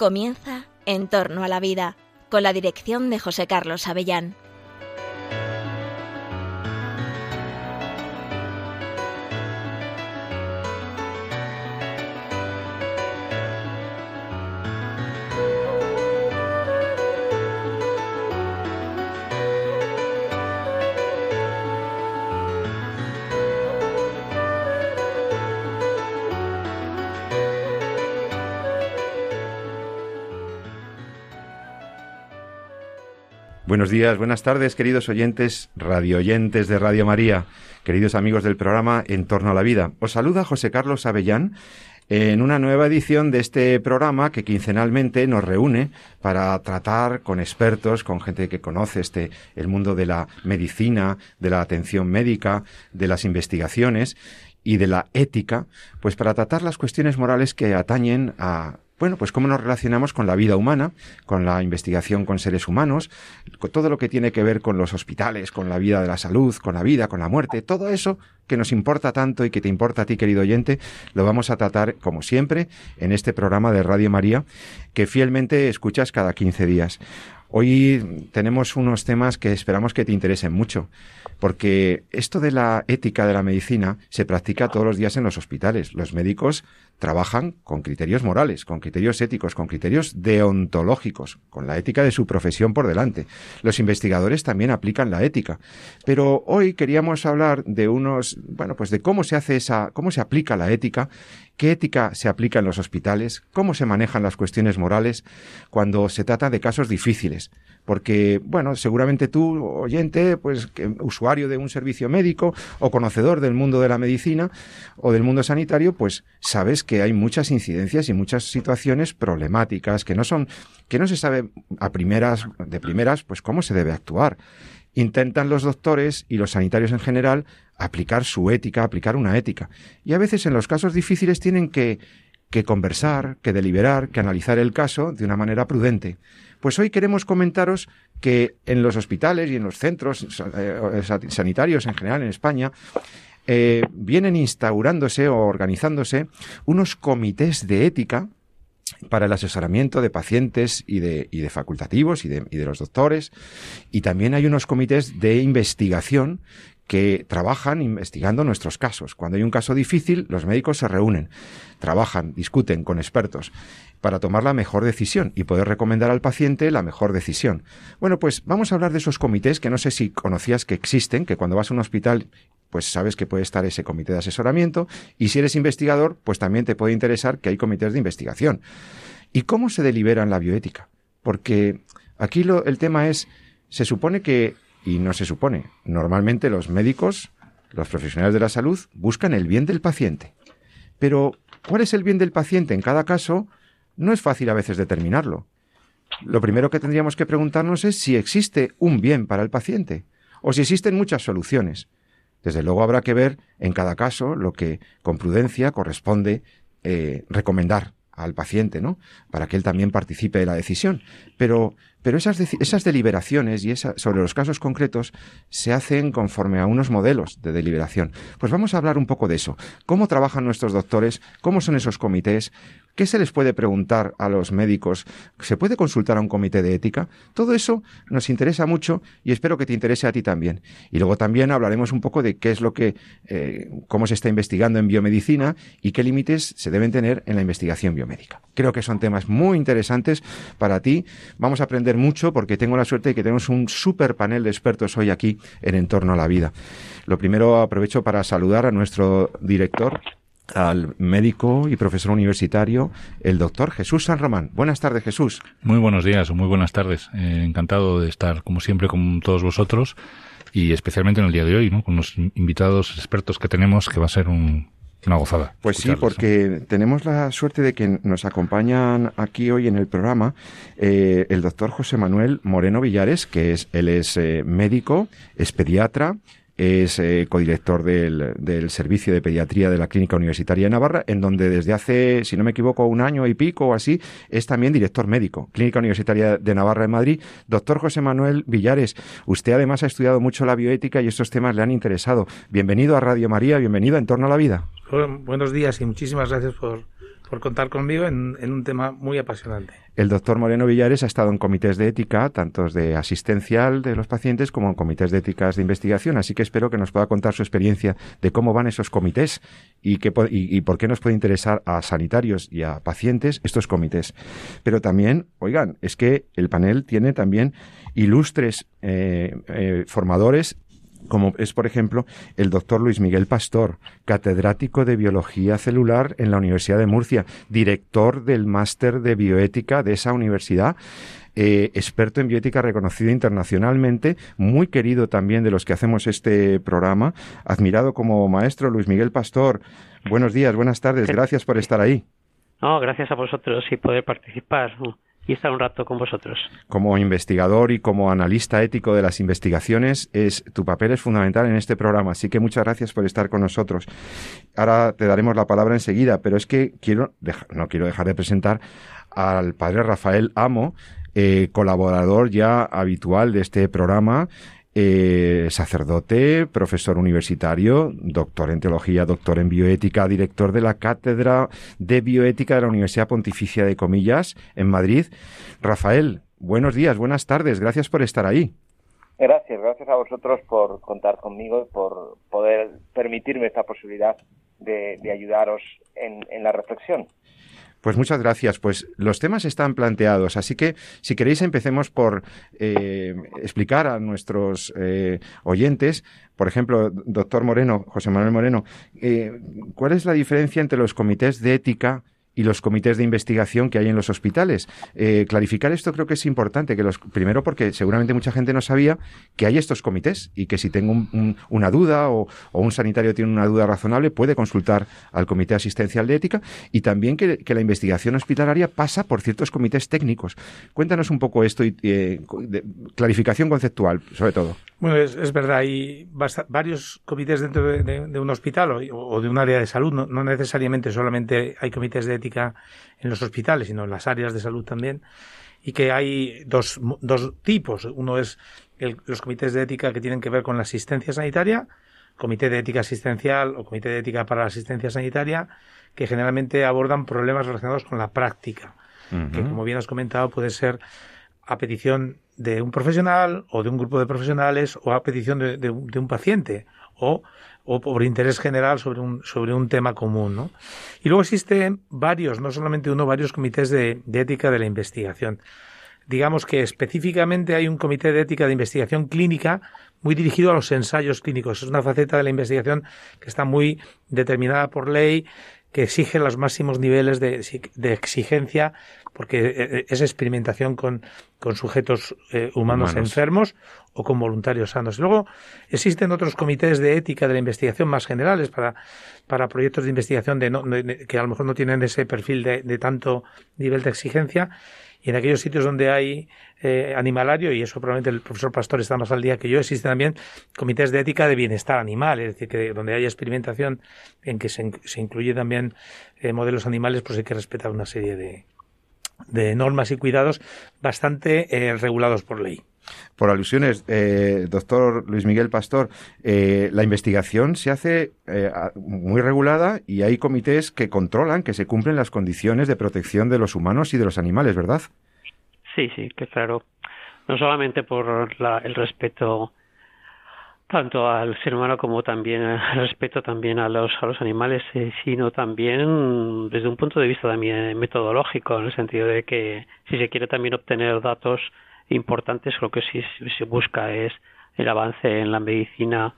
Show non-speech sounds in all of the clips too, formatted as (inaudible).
Comienza En torno a la vida, con la dirección de José Carlos Avellán. Buenos días, buenas tardes, queridos oyentes, radioyentes de Radio María, queridos amigos del programa En torno a la vida. Os saluda José Carlos Avellán en una nueva edición de este programa que quincenalmente nos reúne para tratar con expertos, con gente que conoce este el mundo de la medicina, de la atención médica, de las investigaciones y de la ética, pues para tratar las cuestiones morales que atañen a bueno, pues cómo nos relacionamos con la vida humana, con la investigación con seres humanos, con todo lo que tiene que ver con los hospitales, con la vida de la salud, con la vida, con la muerte, todo eso que nos importa tanto y que te importa a ti, querido oyente, lo vamos a tratar, como siempre, en este programa de Radio María, que fielmente escuchas cada 15 días. Hoy tenemos unos temas que esperamos que te interesen mucho, porque esto de la ética de la medicina se practica todos los días en los hospitales. Los médicos trabajan con criterios morales, con criterios éticos, con criterios deontológicos, con la ética de su profesión por delante. Los investigadores también aplican la ética. Pero hoy queríamos hablar de unos, bueno, pues de cómo se hace esa, cómo se aplica la ética qué ética se aplica en los hospitales, cómo se manejan las cuestiones morales cuando se trata de casos difíciles. Porque, bueno, seguramente tú, oyente, pues usuario de un servicio médico o conocedor del mundo de la medicina o del mundo sanitario, pues sabes que hay muchas incidencias y muchas situaciones problemáticas que no son, que no se sabe a primeras, de primeras, pues cómo se debe actuar intentan los doctores y los sanitarios en general aplicar su ética, aplicar una ética. Y a veces en los casos difíciles tienen que, que conversar, que deliberar, que analizar el caso de una manera prudente. Pues hoy queremos comentaros que en los hospitales y en los centros eh, sanitarios en general en España eh, vienen instaurándose o organizándose unos comités de ética para el asesoramiento de pacientes y de, facultativos y de los doctores. Y también hay unos comités de investigación que trabajan investigando nuestros casos. Cuando hay un caso difícil, los médicos se reúnen, trabajan, discuten con expertos para tomar la mejor decisión y poder recomendar al paciente la mejor decisión. Bueno, pues vamos a hablar de esos comités que no sé si conocías que existen, que cuando vas a un hospital pues sabes que puede estar ese comité de asesoramiento y si eres investigador, pues también te puede interesar que hay comités de investigación. ¿Y cómo se delibera en la bioética? Porque aquí lo, el tema es, se supone que y no se supone. Normalmente los médicos, los profesionales de la salud, buscan el bien del paciente. Pero, ¿cuál es el bien del paciente en cada caso? No es fácil a veces determinarlo. Lo primero que tendríamos que preguntarnos es si existe un bien para el paciente o si existen muchas soluciones. Desde luego habrá que ver en cada caso lo que con prudencia corresponde eh, recomendar al paciente, ¿no? Para que él también participe de la decisión. Pero, pero esas, esas deliberaciones y esa, sobre los casos concretos se hacen conforme a unos modelos de deliberación. Pues vamos a hablar un poco de eso. ¿Cómo trabajan nuestros doctores? ¿Cómo son esos comités? ¿Qué se les puede preguntar a los médicos? ¿Se puede consultar a un comité de ética? Todo eso nos interesa mucho y espero que te interese a ti también. Y luego también hablaremos un poco de qué es lo que, eh, cómo se está investigando en biomedicina y qué límites se deben tener en la investigación biomédica. Creo que son temas muy interesantes para ti. Vamos a aprender mucho porque tengo la suerte de que tenemos un super panel de expertos hoy aquí en Entorno a la Vida. Lo primero aprovecho para saludar a nuestro director, al médico y profesor universitario, el doctor Jesús San Román. Buenas tardes, Jesús. Muy buenos días o muy buenas tardes. Eh, encantado de estar, como siempre, con todos vosotros y especialmente en el día de hoy, ¿no? con los invitados expertos que tenemos, que va a ser un, una gozada. Pues sí, porque tenemos la suerte de que nos acompañan aquí hoy en el programa eh, el doctor José Manuel Moreno Villares, que es, él es eh, médico, es pediatra, es eh, codirector del, del, Servicio de Pediatría de la Clínica Universitaria de Navarra, en donde desde hace, si no me equivoco, un año y pico o así, es también director médico, Clínica Universitaria de Navarra en Madrid. Doctor José Manuel Villares, usted además ha estudiado mucho la bioética y estos temas le han interesado. Bienvenido a Radio María, bienvenido a En torno a la vida. Buenos días y muchísimas gracias por, por contar conmigo en, un tema muy apasionante. El doctor Moreno Villares ha estado en comités de ética, tanto de asistencial de los pacientes como en comités de éticas de investigación, así que espero que nos pueda contar su experiencia de cómo van esos comités y, qué, y, por qué nos puede interesar a sanitarios y a pacientes estos comités. Pero también, oigan, es que el panel tiene también ilustres eh, eh, formadores como es, por ejemplo, el doctor Luis Miguel Pastor, catedrático de Biología Celular en la Universidad de Murcia, director del máster de bioética de esa universidad. Eh, experto en bioética reconocido internacionalmente, muy querido también de los que hacemos este programa, admirado como maestro Luis Miguel Pastor. Buenos días, buenas tardes, gracias por estar ahí. No, gracias a vosotros y poder participar y estar un rato con vosotros. Como investigador y como analista ético de las investigaciones, es, tu papel es fundamental en este programa, así que muchas gracias por estar con nosotros. Ahora te daremos la palabra enseguida, pero es que quiero, no quiero dejar de presentar al padre Rafael Amo, eh, colaborador ya habitual de este programa, eh, sacerdote, profesor universitario, doctor en teología, doctor en bioética, director de la Cátedra de Bioética de la Universidad Pontificia de Comillas en Madrid. Rafael, buenos días, buenas tardes, gracias por estar ahí. Gracias, gracias a vosotros por contar conmigo y por poder permitirme esta posibilidad de, ayudaros en la reflexión. Pues muchas gracias. Pues los temas están planteados, así que si queréis empecemos por eh, explicar a nuestros eh, oyentes, por ejemplo, doctor Moreno, José Manuel Moreno, eh, ¿cuál es la diferencia entre los comités de ética y los comités de investigación que hay en los hospitales. Eh, clarificar esto creo que es importante, que los, primero porque seguramente mucha gente no sabía que hay estos comités y que si tengo una duda o, un sanitario tiene una duda razonable puede consultar al comité asistencial de ética y también que, la investigación hospitalaria pasa por ciertos comités técnicos. Cuéntanos un poco esto y eh, clarificación conceptual, sobre todo. Bueno, es, verdad, hay varios comités dentro de, un hospital o, de un área de salud, no, necesariamente solamente hay comités de ética en los hospitales, sino en las áreas de salud también, y que hay dos, dos tipos. Uno es los comités de ética que tienen que ver con la asistencia sanitaria, comité de ética asistencial o comité de ética para la asistencia sanitaria, que generalmente abordan problemas relacionados con la práctica, que como bien has comentado puede ser a petición de un profesional o de un grupo de profesionales o a petición de, un paciente o, o, por interés general sobre un, sobre un tema común. ¿no? Y luego existen varios, no solamente uno, varios comités de, ética de la investigación. Digamos que específicamente hay un comité de ética de investigación clínica muy dirigido a los ensayos clínicos. Es una faceta de la investigación que está muy determinada por ley, que exige los máximos niveles de, de exigencia porque eh, eh, es experimentación con, con sujetos eh, humanos, enfermos o con voluntarios sanos. Luego existen otros comités de ética de la investigación más generales para, para proyectos de investigación de que a lo mejor no tienen ese perfil de, de tanto nivel de exigencia y en aquellos sitios donde hay animalario, y eso probablemente el profesor Pastor está más al día que yo, existen también comités de ética de bienestar animal, es decir, que donde hay experimentación en que se, se incluye también modelos animales, pues hay que respetar una serie de, de normas y cuidados bastante eh, regulados por ley. Por alusiones, eh, doctor Luis Miguel Pastor, eh, la investigación se hace muy regulada y hay comités que controlan que se cumplen las condiciones de protección de los humanos y de los animales, ¿verdad? Sí, sí, que claro. No solamente por el respeto tanto al ser humano como también (laughs) respeto también a los a los animales eh, sino también desde un punto de vista también metodológico en el sentido de que si se quiere también obtener datos importantes lo que sí se busca es el avance en la medicina.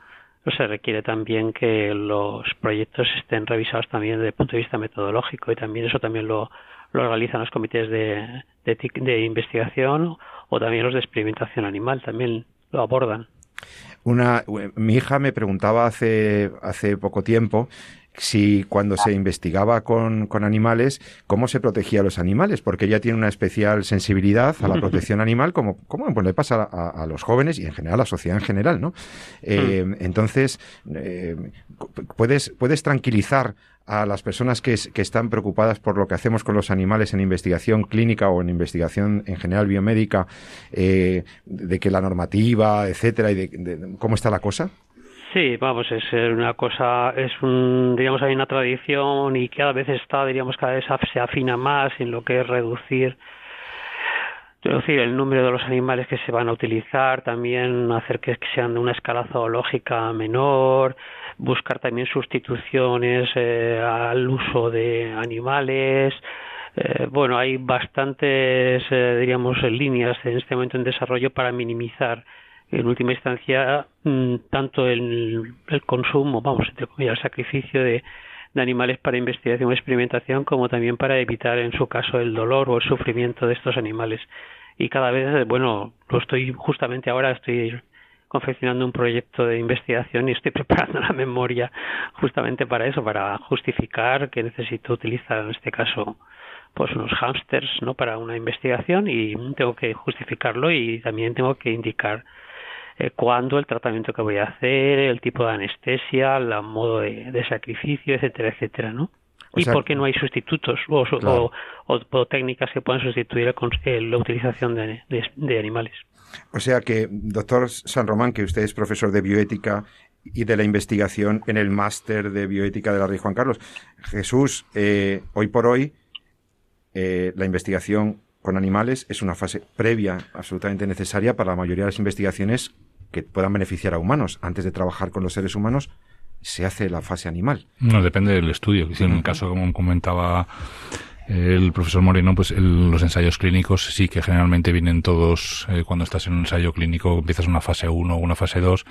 Se requiere también que los proyectos estén revisados también desde el punto de vista metodológico y también eso también lo, lo realizan los comités de, de, de investigación o también los de experimentación animal también lo abordan una, mi hija me preguntaba hace, hace poco tiempo si cuando se investigaba con, con, animales, cómo se protegía a los animales, porque ella tiene una especial sensibilidad a la (laughs) protección animal, como, como pues, le pasa a, los jóvenes y en general a la sociedad en general, ¿no? Eh, hmm. entonces, eh, puedes, puedes tranquilizar a las personas que, están preocupadas por lo que hacemos con los animales en investigación clínica o en investigación en general biomédica, eh, de que la normativa, etcétera, y de, cómo está la cosa? Sí, vamos, es una cosa, es un, digamos, hay una tradición y cada vez está, diríamos, cada vez se afina más en lo que es reducir reducir el número de los animales que se van a utilizar, también hacer que sean de una escala zoológica menor, buscar también sustituciones eh, al uso de animales. Eh, bueno, hay bastantes, eh, diríamos, líneas en este momento en desarrollo para minimizar en última instancia mm, tanto el, el consumo, vamos, entre el sacrificio de, de animales para investigación o experimentación, como también para evitar, en su caso, el dolor o el sufrimiento de estos animales. Y cada vez, bueno, lo estoy justamente ahora, estoy confeccionando un proyecto de investigación y estoy (laughs) preparando la memoria justamente para eso, para justificar que necesito utilizar en este caso pues unos hámsters no para una investigación y tengo que justificarlo y también tengo que indicar eh, cuándo, el tratamiento que voy a hacer, el tipo de anestesia, el modo de, sacrificio, etcétera, etcétera, ¿no? Y por qué no hay sustitutos o, o, técnicas que puedan sustituir la utilización de, de, animales. O sea que, doctor San Román, que usted es profesor de bioética y de la investigación en el máster de bioética de la Rey Juan Carlos. Jesús, eh, hoy por hoy, eh, la investigación con animales es una fase previa absolutamente necesaria para la mayoría de las investigaciones que puedan beneficiar a humanos. Antes de trabajar con los seres humanos, se hace la fase animal. No, depende del estudio. Si en el caso, como comentaba el profesor Moreno, pues los ensayos clínicos sí que generalmente vienen todos, eh, cuando estás en un ensayo clínico, empiezas una fase 1 o una fase 2,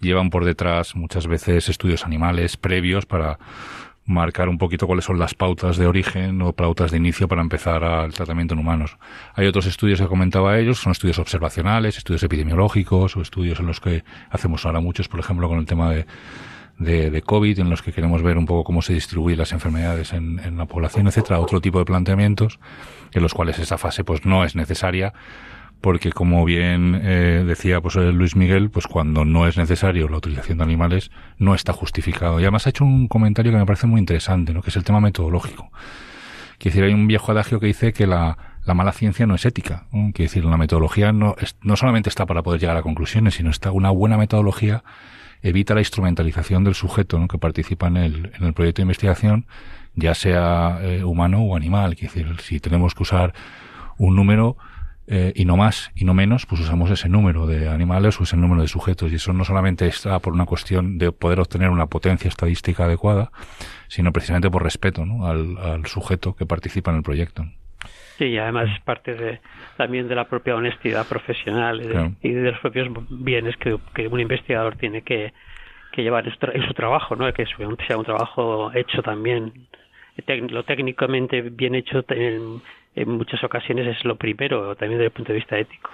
llevan por detrás muchas veces estudios animales previos para marcar un poquito cuáles son las pautas de origen o pautas de inicio para empezar al tratamiento en humanos. Hay otros estudios que comentaba ellos, son estudios observacionales, estudios epidemiológicos o estudios en los que hacemos ahora muchos, por ejemplo, con el tema de, de, COVID, en los que queremos ver un poco cómo se distribuyen las enfermedades en, en la población, etcétera, otro tipo de planteamientos en los cuales esa fase pues no es necesaria porque como bien eh, decía pues Luis Miguel, pues cuando no es necesario la utilización de animales no está justificado. Y además ha hecho un comentario que me parece muy interesante, ¿no? que es el tema metodológico. Quiere decir, hay un viejo adagio que dice que la, la mala ciencia no es ética. Quiere decir, la metodología no, no solamente está para poder llegar a conclusiones, sino está una buena metodología evita la instrumentalización del sujeto que participa en el, en el proyecto de investigación, ya sea eh, humano o animal. Quiere decir, si tenemos que usar un número, eh, y no más y no menos, pues usamos ese número de animales o ese número de sujetos. Y eso no solamente está por una cuestión de poder obtener una potencia estadística adecuada, sino precisamente por respeto ¿no? al, sujeto que participa en el proyecto. Sí, y además es parte de, también de la propia honestidad profesional y de, los propios bienes que, un investigador tiene que, llevar en su, trabajo, ¿no? que sea un trabajo hecho también, lo técnicamente bien hecho en, en muchas ocasiones es lo primero, también desde el punto de vista ético.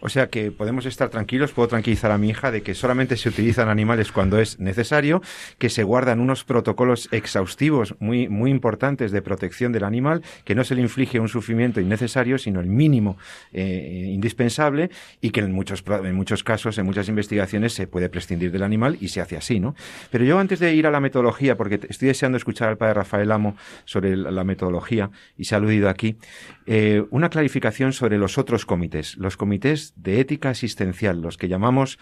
O sea que podemos estar tranquilos, puedo tranquilizar a mi hija de que solamente se utilizan animales cuando es necesario, que se guardan unos protocolos exhaustivos muy, muy importantes de protección del animal, que no se le inflige un sufrimiento innecesario, sino el mínimo eh, indispensable, y que en muchos, en muchos casos, en muchas investigaciones, se puede prescindir del animal y se hace así, ¿no? Pero yo antes de ir a la metodología, porque estoy deseando escuchar al padre Rafael Amo sobre la metodología, y se ha aludido aquí, eh, una clarificación sobre los otros comités, los comités de ética asistencial, los que llamamos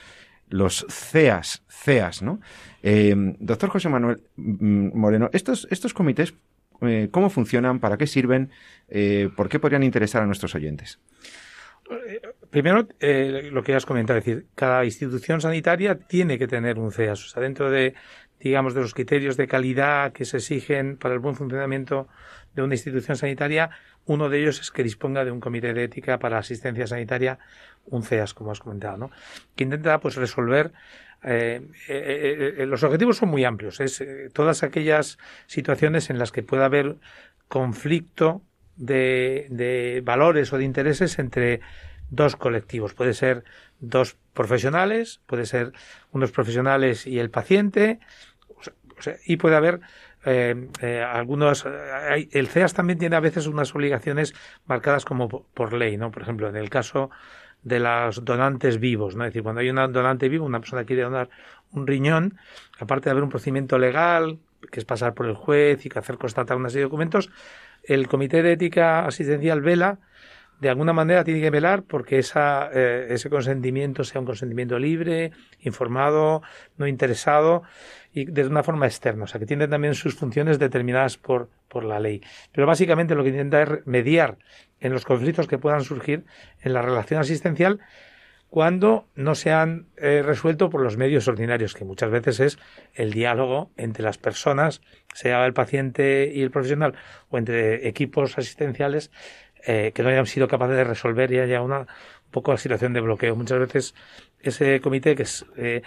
los CEAS, CEAS, ¿no? Eh, doctor José Manuel mm, Moreno, estos, estos comités, eh, ¿cómo funcionan? ¿Para qué sirven? ¿Por qué podrían interesar a nuestros oyentes? Primero, lo que has comentado, es decir, cada institución sanitaria tiene que tener un CEAS, o sea, dentro de, digamos, de los criterios de calidad que se exigen para el buen funcionamiento de una institución sanitaria, uno de ellos es que disponga de un comité de ética para asistencia sanitaria, un CEAS, como has comentado, ¿no? que intenta pues resolver eh, eh, eh, los objetivos son muy amplios. Es todas aquellas situaciones en las que pueda haber conflicto de, valores o de intereses entre dos colectivos. Puede ser dos profesionales, puede ser unos profesionales y el paciente, y puede haber eh, eh, algunos eh, el CEAS también tiene a veces unas obligaciones marcadas como por ley, ¿no? Por ejemplo, en el caso de los donantes vivos, ¿no? Es decir, cuando hay un donante vivo, una persona quiere donar un riñón, aparte de haber un procedimiento legal, que es pasar por el juez y que hacer constatar una serie de documentos, el Comité de Ética Asistencial vela de alguna manera tiene que velar porque esa, eh, ese consentimiento sea un consentimiento libre, informado, no interesado y de una forma externa, o sea, que tiene también sus funciones determinadas por, por la ley. Pero básicamente lo que intenta es mediar en los conflictos que puedan surgir en la relación asistencial cuando no se han eh, resuelto por los medios ordinarios, que muchas veces es el diálogo entre las personas, sea el paciente y el profesional, o entre equipos asistenciales eh, que no hayan sido capaces de resolver y haya una un poco la situación de bloqueo. Muchas veces ese comité que es eh,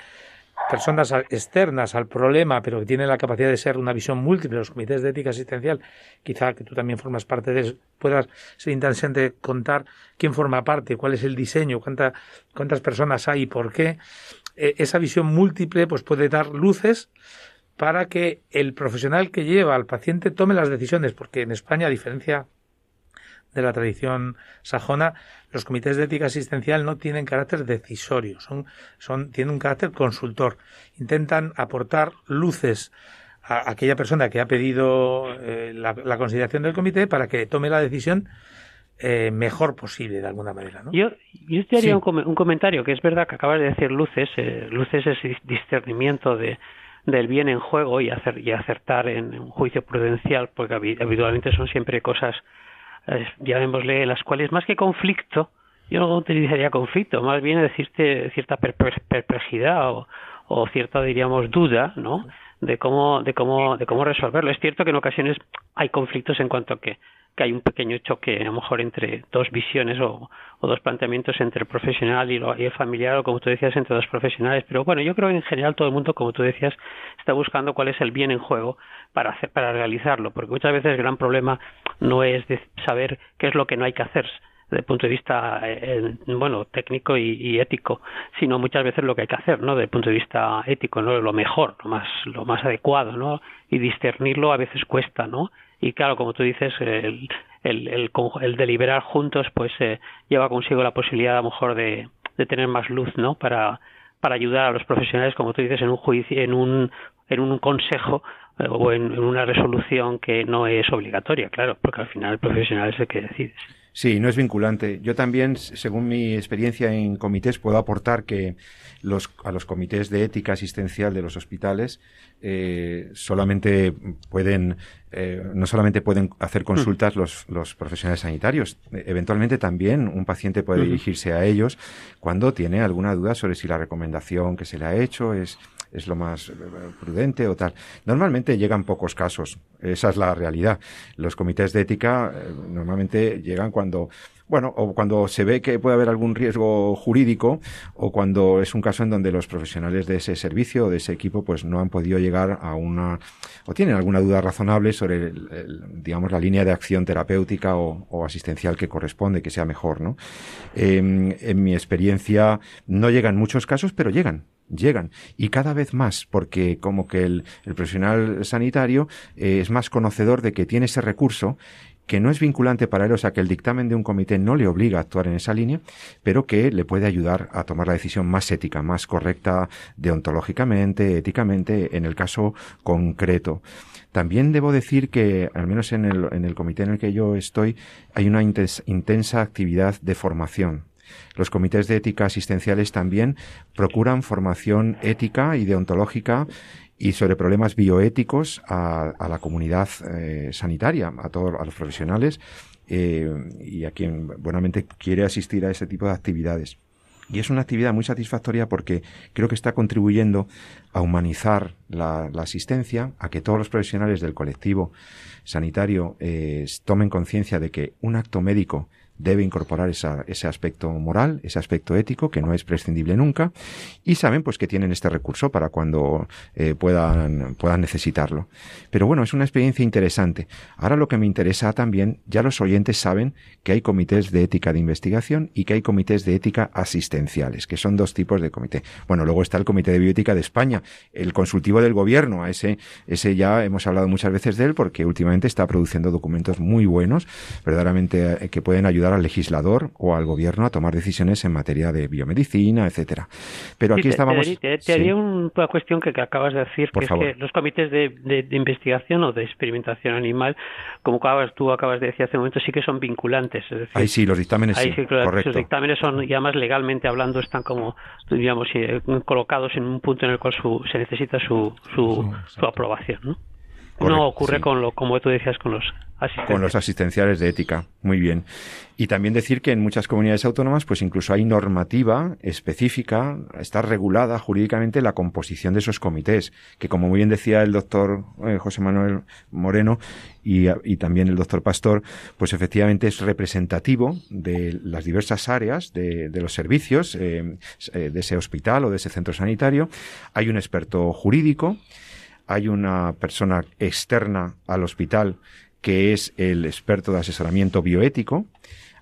personas externas al problema, pero que tienen la capacidad de ser una visión múltiple, los comités de ética asistencial, quizá que tú también formas parte de eso, puedas ser interesante contar quién forma parte, cuál es el diseño, cuánta, cuántas personas hay y por qué. Eh, esa visión múltiple pues puede dar luces para que el profesional que lleva al paciente tome las decisiones, porque en España, a diferencia de la tradición sajona, los comités de ética asistencial no tienen carácter decisorio, son, son, tienen un carácter consultor. Intentan aportar luces a aquella persona que ha pedido eh, la, consideración del comité para que tome la decisión eh, mejor posible de alguna manera. ¿no? Yo, yo te haría un, comentario que es verdad que acabas de decir luces, eh, luces es discernimiento de, del bien en juego y, hacer, y acertar en un juicio prudencial, porque habitualmente son siempre cosas llamémosle, las cuales más que conflicto, yo no utilizaría conflicto, más bien decirte cierta perplejidad o, o cierta, diríamos, duda, ¿no? De cómo de cómo de cómo resolverlo. Es cierto que en ocasiones hay conflictos en cuanto a que, que hay un pequeño choque a lo mejor entre dos visiones o, o dos planteamientos entre el profesional y, lo, y, el familiar o como tú decías entre dos profesionales. Pero bueno, yo creo que en general todo el mundo, como tú decías, está buscando cuál es el bien en juego para hacer para realizarlo, porque muchas veces el gran problema no es de saber qué es lo que no hay que hacer desde el punto de vista eh, bueno técnico y, ético sino muchas veces lo que hay que hacer no desde el punto de vista ético no lo mejor lo más lo más adecuado no y discernirlo a veces cuesta no y claro como tú dices el el, el, el deliberar juntos pues eh, lleva consigo la posibilidad a lo mejor de, de tener más luz no para para ayudar a los profesionales como tú dices en un juicio en un en un consejo eh, o en, una resolución que no es obligatoria, claro, porque al final el profesional es el que decide. Sí, no es vinculante. Yo también, según mi experiencia en comités, puedo aportar que los, a los comités de ética asistencial de los hospitales eh, solamente pueden, eh, no solamente pueden hacer consultas los, los, profesionales sanitarios, eventualmente también un paciente puede dirigirse a ellos cuando tiene alguna duda sobre si la recomendación que se le ha hecho es es lo más eh, prudente o tal. Normalmente llegan pocos casos, esa es la realidad. Los comités de ética eh, normalmente llegan cuando bueno, o cuando se ve que puede haber algún riesgo jurídico o cuando es un caso en donde los profesionales de ese servicio o de ese equipo pues no han podido llegar a una o tienen alguna duda razonable sobre digamos la línea de acción terapéutica o, asistencial que corresponde que sea mejor, ¿no? Em, en mi experiencia no llegan muchos casos, pero llegan llegan y cada vez más porque como que el, profesional sanitario eh, es más conocedor de que tiene ese recurso que no es vinculante para él, o sea que el dictamen de un comité no le obliga a actuar en esa línea, pero que le puede ayudar a tomar la decisión más ética, más correcta deontológicamente, éticamente, en el caso concreto. También debo decir que, al menos en el, en el comité en el que yo estoy, hay una intensa actividad de formación los comités de ética asistenciales también procuran formación ética y deontológica y sobre problemas bioéticos a, la comunidad eh, sanitaria, a todos a los profesionales eh, y a quien buenamente quiere asistir a ese tipo de actividades. Y es una actividad muy satisfactoria porque creo que está contribuyendo a humanizar la, asistencia, a que todos los profesionales del colectivo sanitario eh, tomen conciencia de que un acto médico debe incorporar ese aspecto moral, ese aspecto ético que no es prescindible nunca y saben pues que tienen este recurso para cuando eh, puedan, puedan necesitarlo. Pero bueno, es una experiencia interesante. Ahora lo que me interesa también, ya los oyentes saben que hay comités de ética de investigación y que hay comités de ética asistenciales, que son dos tipos de comité. Bueno, luego está el Comité de Bioética de España, el consultivo del gobierno, ese, ese ya hemos hablado muchas veces de él porque últimamente está produciendo documentos muy buenos, verdaderamente eh, que pueden ayudar al legislador o al gobierno a tomar decisiones en materia de biomedicina, etcétera. Pero aquí estábamos. Te, te, haría una cuestión que, acabas de decir, que es que los comités de, investigación o de experimentación animal, como acabas, tú acabas de decir hace un momento, sí que son vinculantes. Es decir, ahí sí, los dictámenes sí. correcto. Los dictámenes son, y además legalmente hablando, están como, digamos, eh, colocados en un punto en el cual se necesita su, su, su aprobación, ¿no? No ocurre con lo, como tú decías, con los con los asistenciales de ética. Muy bien. Y también decir que en muchas comunidades autónomas, pues incluso hay normativa específica, está regulada jurídicamente la composición de esos comités, que como muy bien decía el doctor eh, José Manuel Moreno y, también el doctor Pastor, pues efectivamente es representativo de las diversas áreas de, los servicios eh, eh, de ese hospital o de ese centro sanitario. Hay un experto jurídico, hay una persona externa al hospital que es el experto de asesoramiento bioético.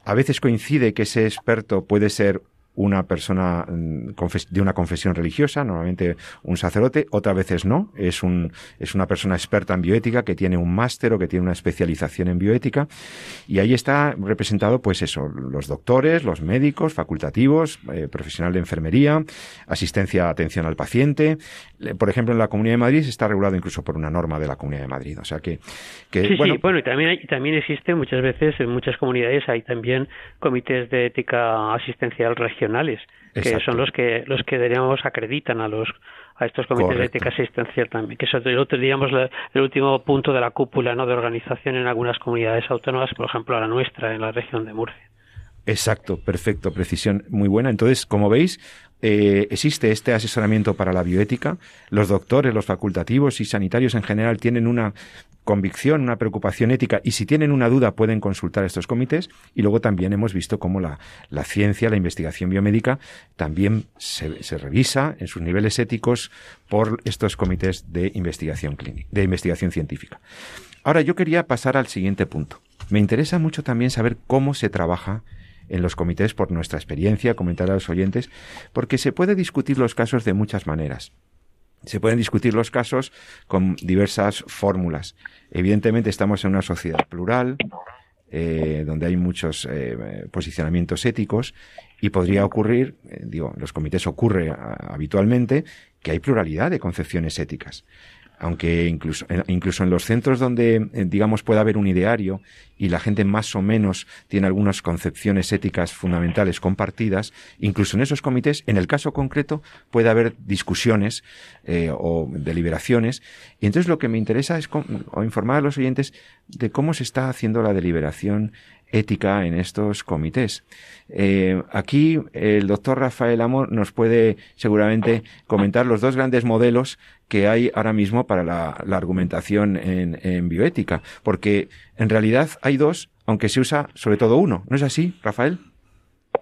A veces coincide que ese experto puede ser una persona mm, de una confesión religiosa, normalmente un sacerdote, otras veces no, es, un, es una persona experta en bioética que tiene un máster o que tiene una especialización en bioética. Y ahí está representado pues eso, los doctores, los médicos, facultativos, eh, profesional de enfermería, asistencia, atención al paciente. Por ejemplo, en la Comunidad de Madrid está regulado incluso por una norma de la Comunidad de Madrid, o sea que... sí, bueno, sí, bueno, y también, también existe muchas veces en muchas comunidades hay también comités de ética asistencial regional que son los que los que diríamos acreditan a los a estos comités de ética asistencial también, que es diríamos el último punto de la cúpula no de organización en algunas comunidades autónomas, por ejemplo la nuestra en la región de Murcia. Exacto, perfecto, precisión muy buena. Entonces, como veis, eh, existe este asesoramiento para la bioética. Los doctores, los facultativos y sanitarios en general tienen una convicción, una preocupación ética y si tienen una duda pueden consultar estos comités. Y luego también hemos visto cómo la, ciencia, la investigación biomédica también se, se, revisa en sus niveles éticos por estos comités de investigación clínica, de investigación científica. Ahora yo quería pasar al siguiente punto. Me interesa mucho también saber cómo se trabaja en los comités por nuestra experiencia, comentar a los oyentes, porque se puede discutir los casos de muchas maneras. Se pueden discutir los casos con diversas fórmulas. Evidentemente estamos en una sociedad plural, eh, donde hay muchos eh, posicionamientos éticos y podría ocurrir, eh, digo, en los comités ocurre habitualmente que hay pluralidad de concepciones éticas aunque incluso, incluso en los centros donde, eh, digamos, pueda haber un ideario y la gente más o menos tiene algunas concepciones éticas fundamentales compartidas, incluso en esos comités, en el caso concreto, puede haber discusiones eh, o deliberaciones. Y entonces lo que me interesa es informar a los oyentes de cómo se está haciendo la deliberación ética en estos comités. Eh, aquí el doctor Rafael Amor nos puede seguramente comentar los dos grandes modelos que hay ahora mismo para la, argumentación en, bioética, porque en realidad hay dos, aunque se usa sobre todo uno. ¿No es así, Rafael?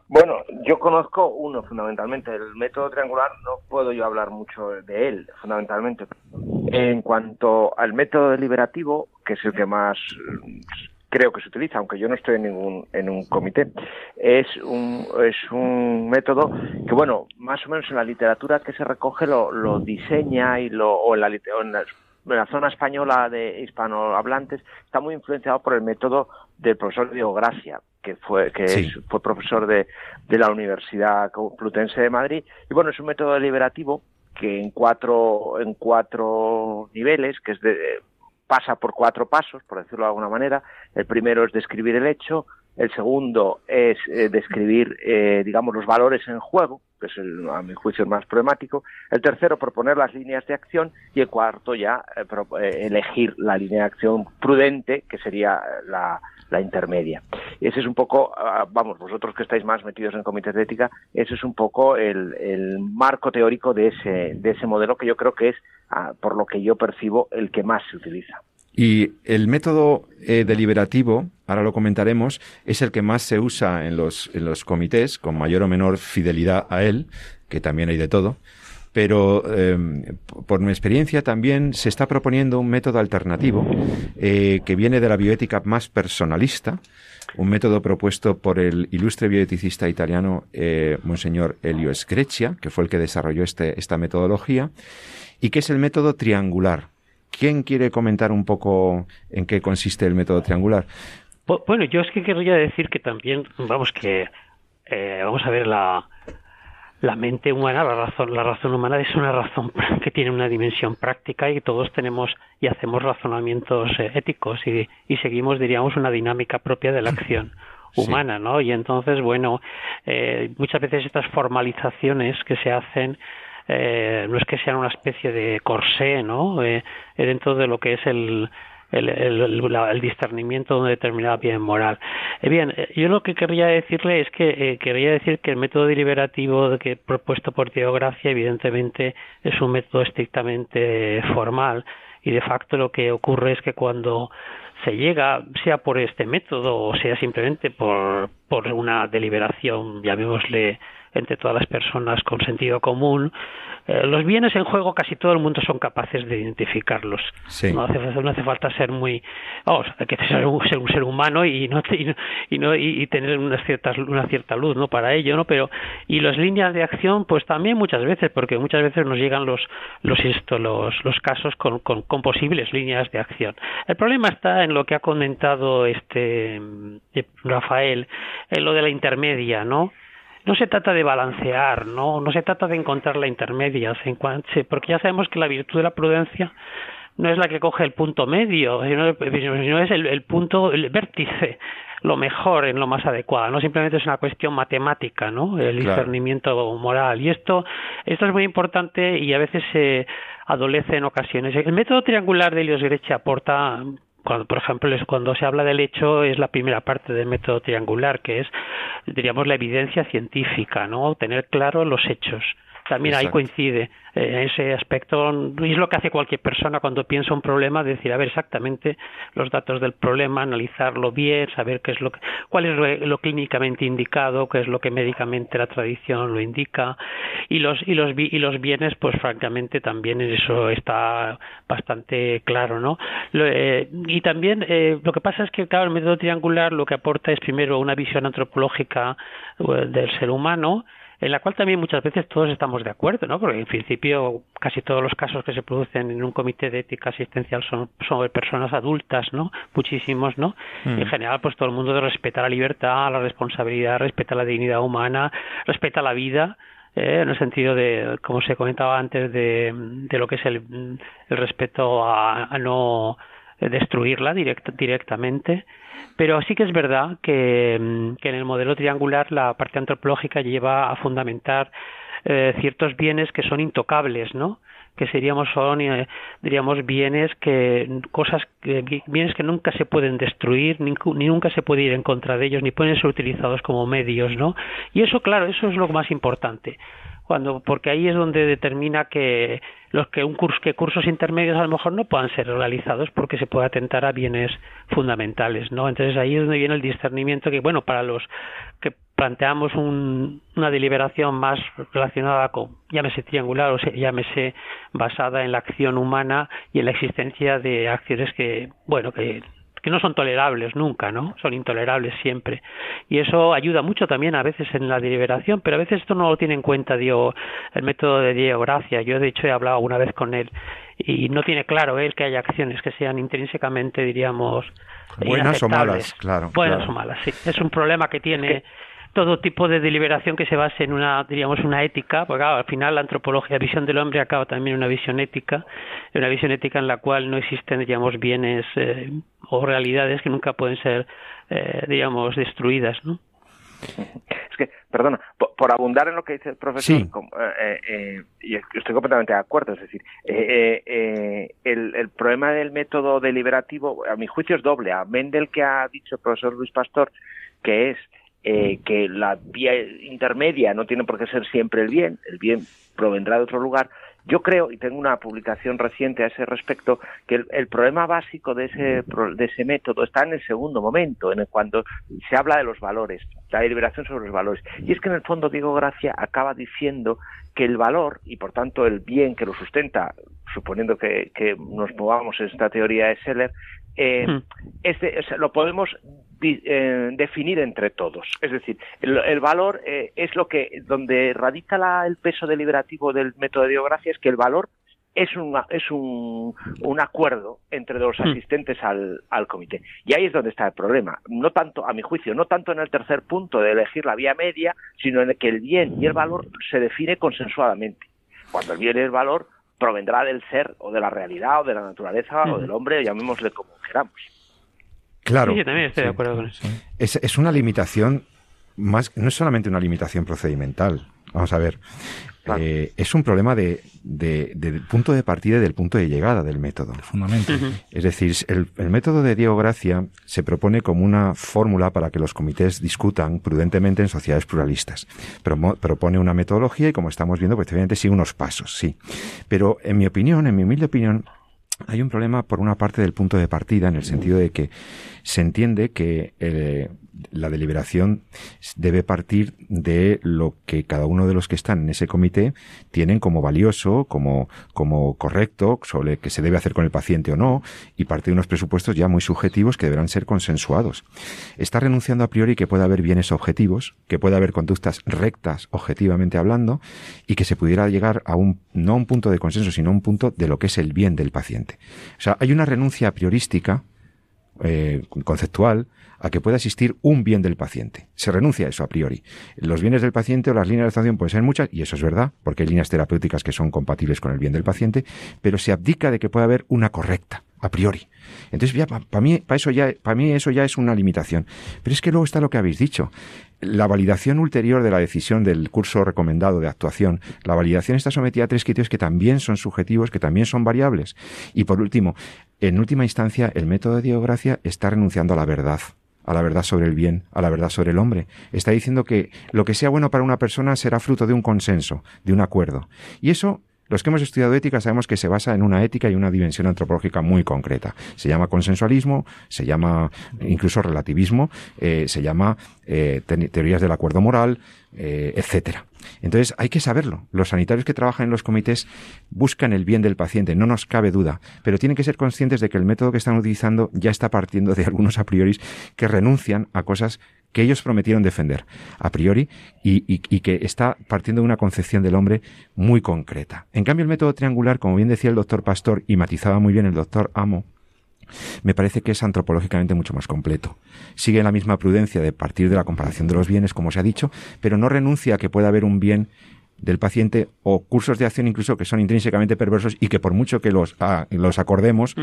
Bueno, yo conozco uno fundamentalmente. El método triangular no puedo yo hablar mucho de él, fundamentalmente. En cuanto al método deliberativo, que es el que más creo que se utiliza, aunque yo no estoy en ningún en un comité, es un es un método que bueno, más o menos en la literatura que se recoge lo, lo diseña y lo o en la, la, zona española de hispanohablantes está muy influenciado por el método del profesor Diego Gracia, que fue que fue profesor de, de la Universidad Complutense de Madrid. Y bueno, es un método deliberativo que en cuatro en cuatro niveles, que es de pasa por cuatro pasos, por decirlo de alguna manera. El primero es describir el hecho, el segundo es eh, describir, eh, digamos, los valores en juego, que es el, a mi juicio el más problemático. El tercero, proponer las líneas de acción. Y el cuarto, ya, eh, elegir la línea de acción prudente, que sería la, la intermedia. Ese es un poco, ah, vamos, vosotros que estáis más metidos en comités de ética, ese es un poco el, el marco teórico de ese, de ese modelo que yo creo que es, ah, por lo que yo percibo, el que más se utiliza. Y el método eh, deliberativo, ahora lo comentaremos, es el que más se usa en los, en los comités, con mayor o menor fidelidad a él, que también hay de todo pero em, por mi experiencia también se está proponiendo un método alternativo eh, que viene de la bioética más personalista, un método propuesto por el ilustre bioeticista italiano eh, Monseñor Elio Screccia, que fue el que desarrolló este, esta metodología, y que es el método triangular. ¿Quién quiere comentar un poco en qué consiste el método triangular? Bueno, yo es que querría decir que también, vamos, que eh, vamos a ver la, la mente humana, la razón, la razón humana es una razón (laughs) que tiene una dimensión práctica y todos tenemos y hacemos razonamientos eh, éticos y, y, seguimos, diríamos, una dinámica propia de la acción (laughs) humana, ¿no? Y entonces, bueno, eh, muchas veces estas formalizaciones que se hacen eh, no es que sean una especie de corsé, ¿no? Eh, dentro de lo que es el, el, el, discernimiento de una determinada bien moral. Eh, bien, eh, yo lo que querría decirle es que eh, querría decir que el método deliberativo que propuesto por Teogracia evidentemente es un método estrictamente formal y de facto lo que ocurre es que cuando se llega, sea por este método o sea simplemente por, por una deliberación, llamémosle entre todas las personas con sentido común, eh, los bienes en juego casi todo el mundo son capaces de identificarlos. No, hace, no hace falta ser muy, vamos, hay que ser un, ser un ser humano y no y, no y, tener una cierta una cierta luz, no para ello, no, pero y las líneas de acción, pues también muchas veces, porque muchas veces nos llegan los los esto, los, los casos con, con, con posibles líneas de acción. El problema está en lo que ha comentado este eh, Rafael, en lo de la intermedia, ¿no? No se trata de balancear, no, no se trata de encontrar la intermedia, porque ya sabemos que la virtud de la prudencia no es la que coge el punto medio, sino es el, punto, el vértice, lo mejor en lo más adecuado, no simplemente es una cuestión matemática, ¿no? El discernimiento moral. Y esto, esto es muy importante y a veces se adolece en ocasiones. El método triangular de Elios Greche aporta cuando, por ejemplo, cuando se habla del hecho es la primera parte del método triangular, que es, diríamos, la evidencia científica, ¿no? Tener claro los hechos también ahí coincide eh, ese aspecto. Y es lo que hace cualquier persona cuando piensa un problema decir a ver exactamente los datos del problema analizarlo bien saber qué es lo que, cuál es lo, clínicamente indicado qué es lo que médicamente la tradición lo indica. Y los y los y los bienes pues francamente también eso está bastante claro no eh, y también eh, lo que pasa es que claro el método triangular lo que aporta es primero una visión antropológica del ser humano en la cual también muchas veces todos estamos de acuerdo, ¿no? Porque en principio casi todos los casos que se producen en un comité de ética asistencial son sobre personas adultas, ¿no? Muchísimos, ¿no? En mm. general, pues todo el mundo respeta la libertad, la responsabilidad, respeta la dignidad humana, respeta la vida, eh, en el sentido de, como se comentaba antes, de, de lo que es el, el respeto a, a no destruirla direct, directamente pero sí que es verdad que, mm, que en el modelo triangular la parte antropológica lleva a fundamentar eh, ciertos bienes que son intocables, ¿no? que seríamos son eh, diríamos bienes que cosas bienes que nunca se pueden destruir ni, ni, nunca se puede ir en contra de ellos ni pueden ser utilizados como medios no y eso claro eso es lo más importante cuando porque ahí es donde determina que los que un curso que cursos intermedios a lo mejor no puedan ser realizados porque se puede atentar a bienes fundamentales no entonces ahí es donde viene el discernimiento que bueno para los que planteamos un, una deliberación más relacionada con llámese triangular o sea, llámese basada en la acción humana y en la existencia de acciones que bueno que que no son tolerables nunca, ¿no? Son intolerables siempre. Y eso ayuda mucho también a veces en la deliberación, pero a veces esto no lo tiene en cuenta Diego, el método de Diego Gracia. Yo de hecho he hablado una vez con él y no tiene claro él que haya acciones que sean intrínsecamente, diríamos, buenas o malas, claro. Buenas o malas, sí. Es un problema que tiene todo tipo de deliberación que se base en una, diríamos, una ética, porque al final la antropología, la visión del hombre acaba también en una visión ética, una visión ética en la cual no existen, digamos, bienes eh, o realidades que nunca pueden ser, eh, digamos, destruidas, ¿no? Es que, perdona, por, abundar en lo que dice el profesor, eh, eh, y estoy completamente de acuerdo, es decir, el, el, problema del método deliberativo, a mi juicio, es doble. A Mendel, que ha dicho el profesor Luis Pastor, que es eh, que la vía intermedia no tiene por qué ser siempre el bien, el bien provendrá de otro lugar. Yo creo, y tengo una publicación reciente a ese respecto, que el, problema básico de ese, de ese método está en el segundo momento, en el cuando se habla de los valores, la deliberación sobre los valores. Y es que en el fondo Diego Gracia acaba diciendo que el valor, y por tanto el bien que lo sustenta, suponiendo que, que nos movamos en esta teoría de Seller, eh, este, lo podemos eh, definir entre todos. Es decir, el, valor eh, es lo que, donde radica el peso deliberativo del método de biografía, es que el valor es, es un, un acuerdo entre los hmm. asistentes al, al comité. Y ahí es donde está el problema. No tanto, a mi juicio, no tanto en el tercer punto de elegir la vía media, sino en el que el bien y el valor se define consensuadamente. Cuando el bien y el valor provendrá del ser o de la realidad o de la naturaleza o del hombre, llamémosle como queramos. Claro. Sí, también estoy de acuerdo con eso. Es, es una limitación más, no es solamente una limitación procedimental. Vamos a ver. Eh, es un problema de, del punto de partida y del punto de llegada del método. fundamento. Es decir, el, método de Diego Gracia se propone como una fórmula para que los comités discutan prudentemente en sociedades pluralistas. propone una metodología y, como estamos viendo, pues evidentemente sigue unos pasos, sí. Pero, en mi opinión, en mi humilde opinión, hay un problema por una parte del punto de partida, en el sentido de que se entiende que eh, la deliberación debe partir de lo que cada uno de los que están en ese comité tienen como valioso, como, como correcto, sobre qué se debe hacer con el paciente o no, y parte de unos presupuestos ya muy subjetivos que deberán ser consensuados. Está renunciando a priori que pueda haber bienes objetivos, que pueda haber conductas rectas objetivamente hablando, y que se pudiera llegar a un, no a un punto de consenso, sino a un punto de lo que es el bien del paciente. O sea, hay una renuncia priorística, eh, conceptual, a que pueda existir un bien del paciente. Se renuncia a eso a priori. Los bienes del paciente o las líneas de actuación pueden ser muchas, y eso es verdad, porque hay líneas terapéuticas que son compatibles con el bien del paciente, pero se abdica de que pueda haber una correcta a priori. Entonces, ya para mí, para eso ya, para mí eso ya es una limitación. Pero es que luego está lo que habéis dicho. La validación ulterior de la decisión del curso recomendado de actuación, la validación está sometida a tres criterios que también son subjetivos, que también son variables. Y por último, en última instancia, el método de Diogracia está renunciando a la verdad a la verdad sobre el bien, a la verdad sobre el hombre. Está diciendo que lo que sea bueno para una persona será fruto de un consenso, de un acuerdo. Y eso los que hemos estudiado ética sabemos que se basa en una ética y una dimensión antropológica muy concreta. Se llama consensualismo, se llama incluso relativismo, eh, se llama eh, teorías del acuerdo moral, eh, etcétera. Entonces hay que saberlo. Los sanitarios que trabajan en los comités buscan el bien del paciente, no nos cabe duda, pero tienen que ser conscientes de que el método que están utilizando ya está partiendo de algunos a priori que renuncian a cosas que ellos prometieron defender a priori y, que está partiendo de una concepción del hombre muy concreta. En cambio, el método triangular, como bien decía el doctor Pastor y matizaba muy bien el doctor Amo, me parece que es antropológicamente mucho más completo. Sigue la misma prudencia de partir de la comparación de los bienes, como se ha dicho, pero no renuncia a que pueda haber un bien del paciente o cursos de acción incluso que son intrínsecamente perversos y que por mucho que los, ah, los acordemos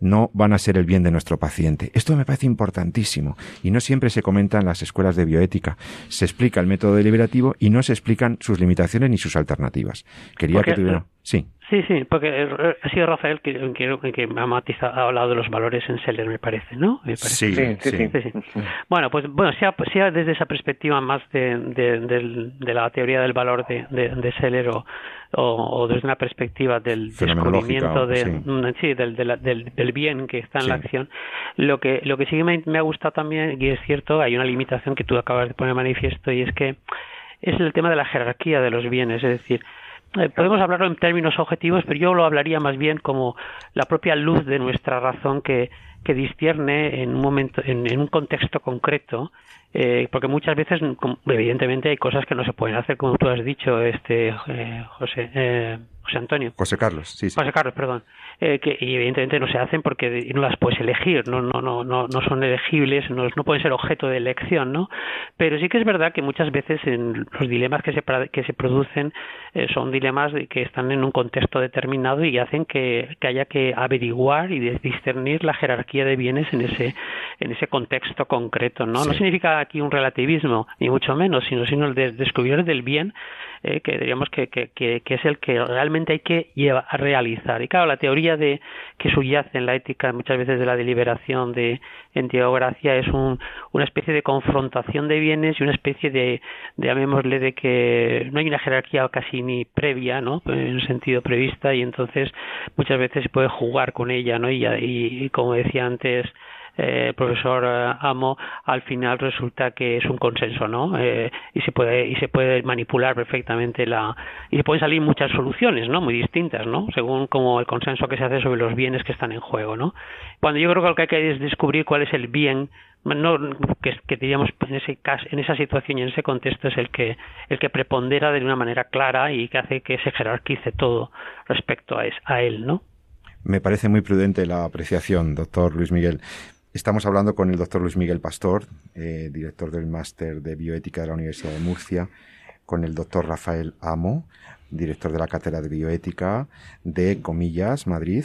no van a ser el bien de nuestro paciente. Esto me parece importantísimo y no siempre se comenta en las escuelas de bioética. Se explica el método deliberativo y no se explican sus limitaciones ni sus alternativas. Quería que tuviera... Sí. Sí, sí, porque ha sido Rafael que, que, me ha, matizado, ha hablado de los valores en Seller, me parece, ¿no? Sí, sí, sí, Bueno, pues bueno, sea, sea desde esa perspectiva más de, de, la teoría del valor de, de, Seller o, o, desde una perspectiva del descubrimiento de, mm, sí. del, del, del, bien que está en la acción, lo que, lo que sí me, me ha gustado también, y es cierto, hay una limitación que tú acabas de poner manifiesto, y es que es el tema de la jerarquía de los bienes, es decir, eh, podemos hablarlo en términos objetivos, pero yo lo hablaría más bien como la propia luz de nuestra razón que, que discierne en un momento, en, un contexto concreto, eh, porque muchas veces, evidentemente, hay cosas que no se pueden hacer, como tú has dicho, este eh, José, eh, José Antonio. José Carlos, sí, sí. José Carlos, perdón. Eh, que y evidentemente no se hacen porque no las puedes elegir, no, no, no, no, no son elegibles, no, no pueden ser objeto de elección, ¿no? Pero sí que es verdad que muchas veces en los dilemas que se, que se producen eh, son dilemas que están en un contexto determinado y hacen que, que haya que averiguar y discernir la jerarquía de bienes en ese, en ese contexto concreto, ¿no? No significa aquí un relativismo, ni mucho menos, sino, sino el de descubrir del bien eh, que diríamos que, que, que, es el que realmente hay que llevar, a realizar. Y claro, la teoría de que subyace en la ética muchas veces de la deliberación de en teogracia es un, una especie de confrontación de bienes y una especie de, de, llamémosle, de que no hay una jerarquía casi ni previa, ¿no? En un sentido prevista y entonces muchas veces puede jugar con ella, ¿no? y, y como decía antes, eh, profesor eh, Amo, al final resulta que es un consenso, ¿no? Eh, y se puede y se puede manipular perfectamente la y se pueden salir muchas soluciones, ¿no? Muy distintas, ¿no? Según como el consenso que se hace sobre los bienes que están en juego, ¿no? Cuando yo creo que lo que hay que es descubrir cuál es el bien no que, que diríamos en ese caso, en esa situación y en ese contexto es el que el que prepondera de una manera clara y que hace que se jerarquice todo respecto a, a él, ¿no? Me parece muy prudente la apreciación, doctor Luis Miguel. Estamos hablando con el doctor Luis Miguel Pastor, eh, director del máster de bioética de la Universidad de Murcia, con el doctor Rafael Amo, director de la cátedra de bioética de Comillas, Madrid,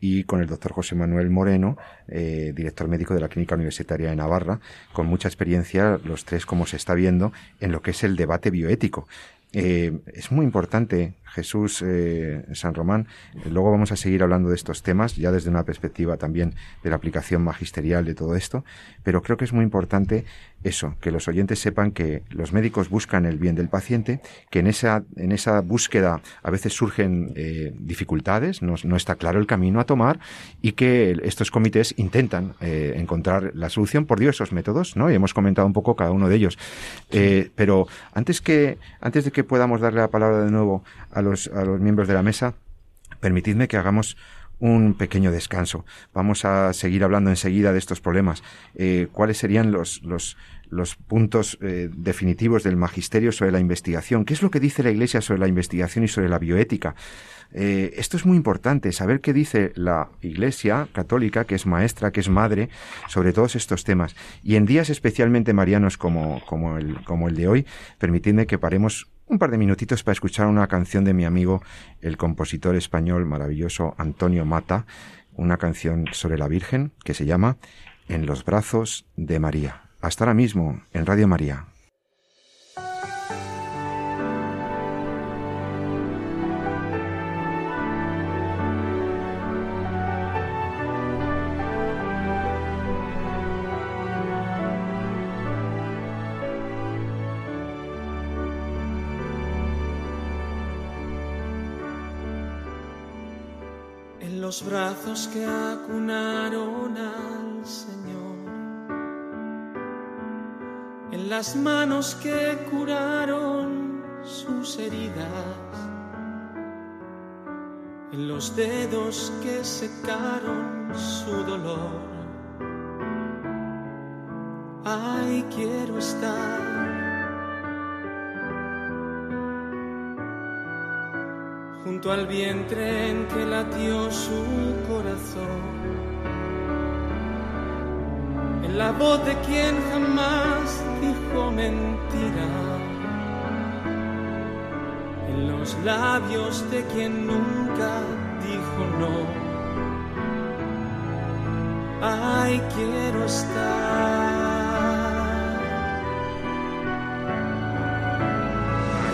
y con el doctor José Manuel Moreno, eh, director médico de la Clínica Universitaria de Navarra, con mucha experiencia, los tres, como se está viendo, en lo que es el debate bioético. Eh, es muy importante, Jesús eh, San Román. Luego vamos a seguir hablando de estos temas, ya desde una perspectiva también de la aplicación magisterial de todo esto, pero creo que es muy importante eso, que los oyentes sepan que los médicos buscan el bien del paciente, que en esa, en esa búsqueda a veces surgen eh, dificultades, no, no, está claro el camino a tomar y que estos comités intentan eh, encontrar la solución por diversos métodos, ¿no? Y hemos comentado un poco cada uno de ellos. Eh, pero antes que, antes de que podamos darle la palabra de nuevo a los, a los miembros de la mesa, permitidme que hagamos un pequeño descanso. Vamos a seguir hablando enseguida de estos problemas. Eh, ¿Cuáles serían los, los, los puntos eh, definitivos del magisterio sobre la investigación? ¿Qué es lo que dice la Iglesia sobre la investigación y sobre la bioética? Eh, esto es muy importante, saber qué dice la Iglesia católica, que es maestra, que es madre, sobre todos estos temas. Y en días especialmente marianos como, como, el, como el de hoy, permitidme que paremos un par de minutitos para escuchar una canción de mi amigo, el compositor español maravilloso Antonio Mata, una canción sobre la Virgen que se llama En los brazos de María. Hasta ahora mismo en Radio María. Los brazos que acunaron al Señor, en las manos que curaron sus heridas, en los dedos que secaron su dolor. Ay, quiero estar junto al vientre en que latió su corazón, en la voz de quien jamás dijo mentira, en los labios de quien nunca dijo no. Ay, quiero estar.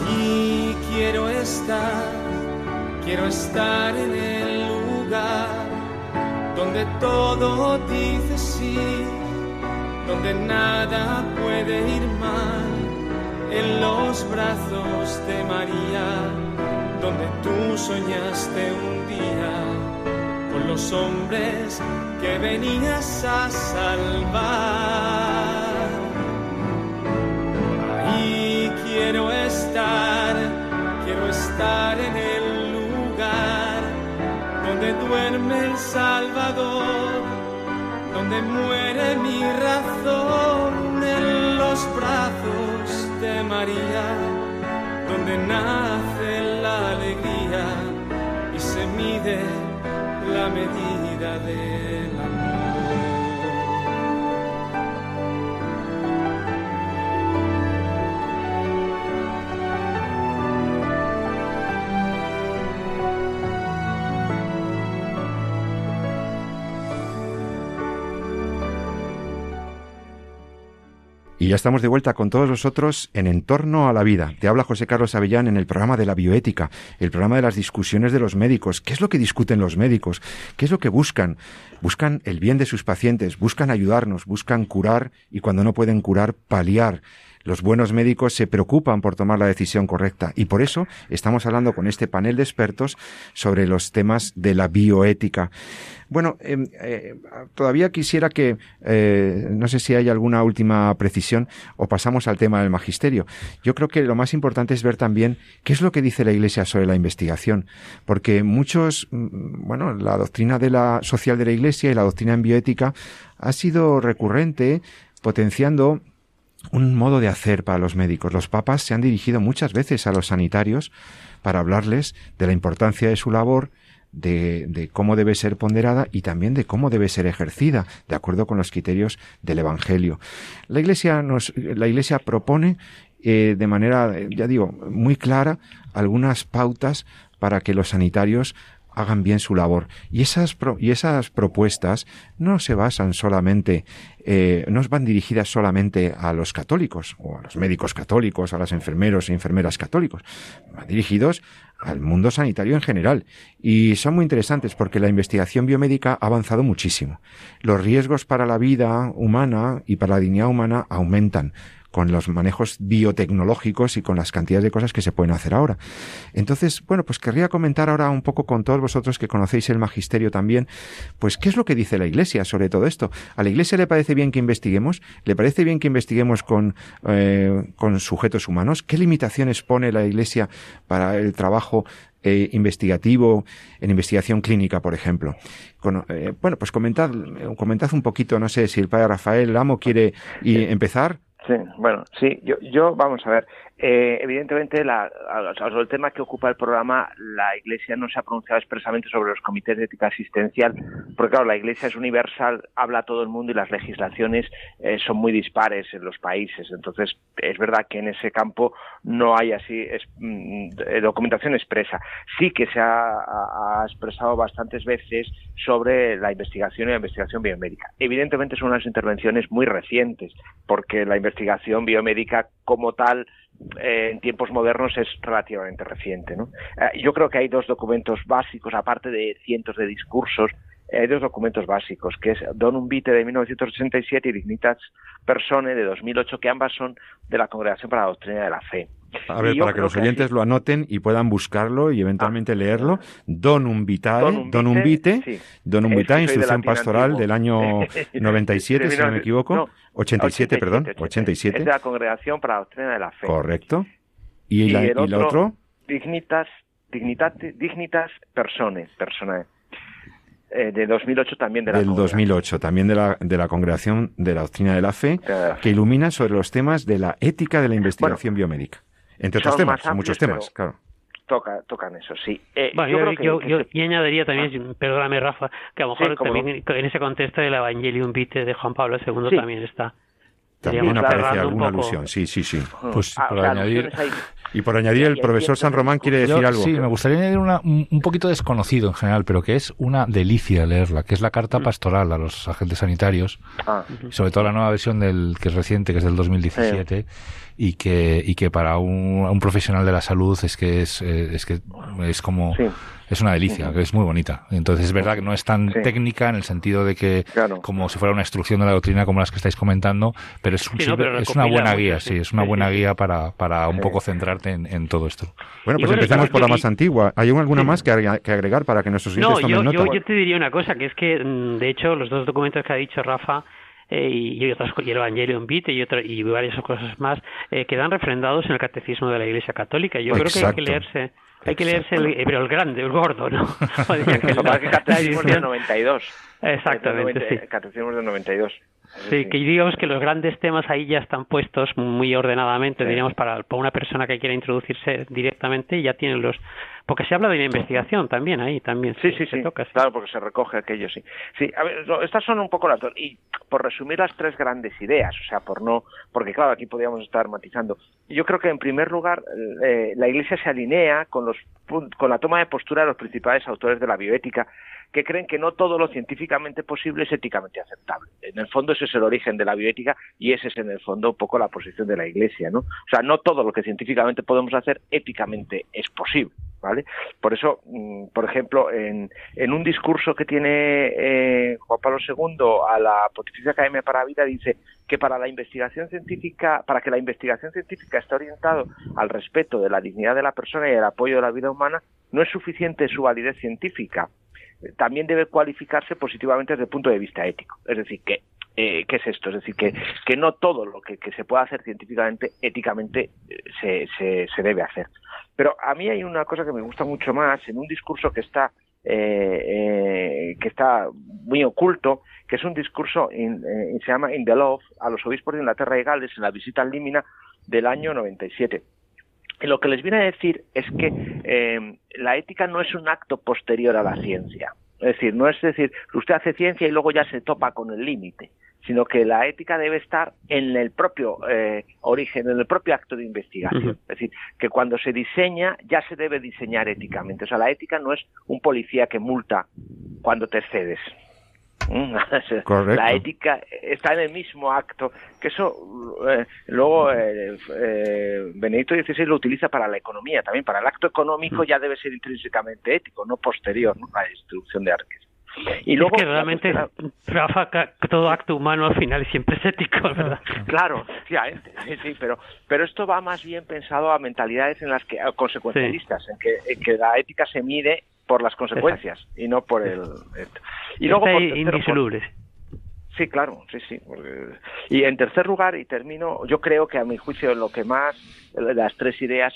Ahí quiero estar Quiero estar en el lugar donde todo dice sí, donde nada puede ir mal, en los brazos de María, donde tú soñaste un día con los hombres que venías a salvar. Ahí quiero estar, quiero estar en el duerme el Salvador, donde muere mi razón en los brazos de María, donde nace la alegría y se mide la medida del Y ya estamos de vuelta con todos vosotros en Entorno a la Vida. Te habla José Carlos Avellán en el programa de la bioética, el programa de las discusiones de los médicos. ¿Qué es lo que discuten los médicos? ¿Qué es lo que buscan? Buscan el bien de sus pacientes, buscan ayudarnos, buscan curar y cuando no pueden curar, paliar los buenos médicos se preocupan por tomar la decisión correcta y por eso estamos hablando con este panel de expertos sobre los temas de la bioética. Bueno, em, eh, todavía quisiera que, eh, no sé si hay alguna última precisión o pasamos al tema del magisterio. Yo creo que lo más importante es ver también qué es lo que dice la Iglesia sobre la investigación, porque muchos, mm, bueno, la doctrina de la social de la Iglesia y la doctrina en bioética ha sido recurrente, potenciando un modo de hacer para los médicos. Los papas se han dirigido muchas veces a los sanitarios para hablarles de la importancia de su labor, de, cómo debe ser ponderada y también de cómo debe ser ejercida, de acuerdo con los criterios del Evangelio. La Iglesia nos, la Iglesia propone eh, de manera, ya digo, muy clara algunas pautas para que los sanitarios hagan bien su labor. Y esas, y esas propuestas no se basan solamente, eh, no van dirigidas solamente a los católicos, o a los médicos católicos, a los enfermeros e enfermeras católicos, van dirigidos al mundo sanitario en general. Y son muy interesantes porque la investigación biomédica ha avanzado muchísimo. Los riesgos para la vida humana y para la dignidad humana aumentan con los manejos biotecnológicos y con las cantidades de cosas que se pueden hacer ahora. Entonces, bueno, pues querría comentar ahora un poco con todos vosotros que conocéis el magisterio también, pues qué es lo que dice la Iglesia sobre todo esto. ¿A la Iglesia le parece bien que investiguemos? ¿Le parece bien que investiguemos con, eh, con sujetos humanos? ¿Qué limitaciones pone la Iglesia para el trabajo eh, investigativo, en investigación clínica, por ejemplo. Eh, bueno, pues comentad, comentad un poquito, no sé si el padre Rafael Lamo quiere empezar. Sí, bueno, sí, yo, yo vamos a ver, eh, evidentemente, la, sobre el tema que ocupa el programa, la Iglesia no se ha pronunciado expresamente sobre los comités de ética asistencial, porque claro, la Iglesia es universal, habla todo el mundo y las legislaciones eh, son muy dispares en los países. Entonces, es verdad que en ese campo no hay así mm, documentación expresa. Sí que se ha, expresado bastantes veces sobre la investigación y la investigación biomédica. Evidentemente son unas intervenciones muy recientes, porque la investigación biomédica como tal eh, en tiempos modernos es relativamente reciente. ¿no? Eh, yo creo que hay dos documentos básicos, aparte de cientos de discursos, hay dos documentos básicos, que es Donum Vitae de 1987 y Dignitas Persone de 2008, que ambas son de la Congregación para la Doctrina de la Fe. A ver, para que los oyentes lo anoten y puedan buscarlo y eventualmente ah. leerlo. Donum Vitae, Donum Vitae, Donum Vitae, Instrucción Pastoral del año (laughs) 97, si no me equivoco. 87, perdón, 87. Es de la Congregación para la Doctrina de la Fe. Correcto. ¿Y, la, el otro, Dignitas, Dignitas Persone, Personae. Eh, de 2008 también de la del 2008 también de la, de la congregación de la doctrina de la fe que ilumina sobre los temas de la ética de la investigación biomédica entre otros temas, muchos temas, claro. Toca, tocan eso, sí. Eh, yo, yo, y añadiría también, ah. perdóname Rafa, que a lo mejor también en ese contexto del Evangelium Vitae de Juan Pablo II también está. También aparece alguna alusión, sí, sí, sí. Pues ah, por añadir... Y por añadir, el profesor San Román quiere decir algo. Sí, me gustaría añadir una, un poquito desconocido en general, pero que es una delicia leerla, que es la carta mm. pastoral a los agentes sanitarios, ah. sobre todo la nueva versión del que es reciente, que es del 2017 y que, y que para un, un profesional de la salud es que es, eh, es que es como, es una delicia, que es muy bonita. Entonces es verdad que no es tan técnica en el sentido de que como si fuera una instrucción de la doctrina como las que estáis comentando, pero es, es una buena guía, sí, es una buena guía para, para un poco centrarte en, en todo esto. Bueno, pues empecemos por la más antigua. ¿Hay alguna más que, agregar para que nuestros oyentes no, tomen yo, Yo, yo te diría una cosa, que es que, mm, de hecho, los dos documentos que ha dicho Rafa, eh, y, otras y el Evangelium Vitae y, otra, y varias cosas más eh, quedan refrendados en el catecismo de la Iglesia Católica. Yo creo que hay que leerse hay que leerse el, pero el grande, el gordo, ¿no? (laughs) el catecismo del 92. Exactamente, sí. Catecismo del 92. Sí, que digamos que los grandes temas ahí ya están puestos muy ordenadamente, diríamos, para, para, una persona que quiera introducirse directamente, ya tienen los... Porque se habla de la investigación también ahí, también. Sí, sí, sí, claro, porque se recoge aquello, sí. Sí, a ver, estas son un poco las dos. Y por resumir las tres grandes ideas, o sea, por no... Porque claro, aquí podríamos estar matizando. Yo creo que en primer lugar eh, la Iglesia se alinea con, los, con la toma de postura de los principales autores de la bioética, que creen que no todo lo científicamente posible es éticamente aceptable. En el fondo ese es el origen de la bioética y ese es en el fondo un poco la posición de la Iglesia, ¿no? O sea, no todo lo que científicamente podemos hacer éticamente es posible. ¿vale? Por eso, mm, por ejemplo, en, en un discurso que tiene eh, Juan Pablo II a la Pontificia Academia para la Vida dice que para la investigación científica, para que la investigación científica esté orientado al respeto de la dignidad de la persona y el apoyo de la vida humana, no es suficiente su validez científica. También debe cualificarse positivamente desde el punto de vista ético. Es decir, que eh, ¿qué es esto? Es decir, que, no todo lo que, se pueda hacer científicamente, éticamente, eh, se, se, debe hacer. Pero a mí hay una cosa que me gusta mucho más en un discurso que está, eh, eh, que está muy oculto, que es un discurso, in, se llama In the Love, a los obispos de Inglaterra y Gales en la visita al Límina del año 97. Lo que les viene a decir es que eh, la ética no es un acto posterior a la ciencia. Es decir, no es decir, usted hace ciencia y luego ya se topa con el límite sino que la ética debe estar en el propio eh, origen, en el propio acto de investigación. Uh -huh. Es decir, que cuando se diseña ya se debe diseñar éticamente. O sea, la ética no es un policía que multa cuando te excedes. (laughs) Correcto. La ética está en el mismo acto, que eso eh, luego eh, eh, Benedicto XVI lo utiliza para la economía también, para el acto económico ya debe ser intrínsecamente ético, no posterior ¿no? a la distribución de arques. Y luego, es que realmente, Rafa, todo acto humano al final siempre es ético, ¿verdad? Claro, sí, sí, pero, pero esto va más bien pensado a mentalidades en las que, a consecuencialistas, sí. en, que, en que la ética se mide por las consecuencias Exacto. y no por el... Y luego, por indisolubles. Sí, claro, sí, sí. Y en tercer lugar, y termino, yo creo que a mi juicio lo que más, las tres ideas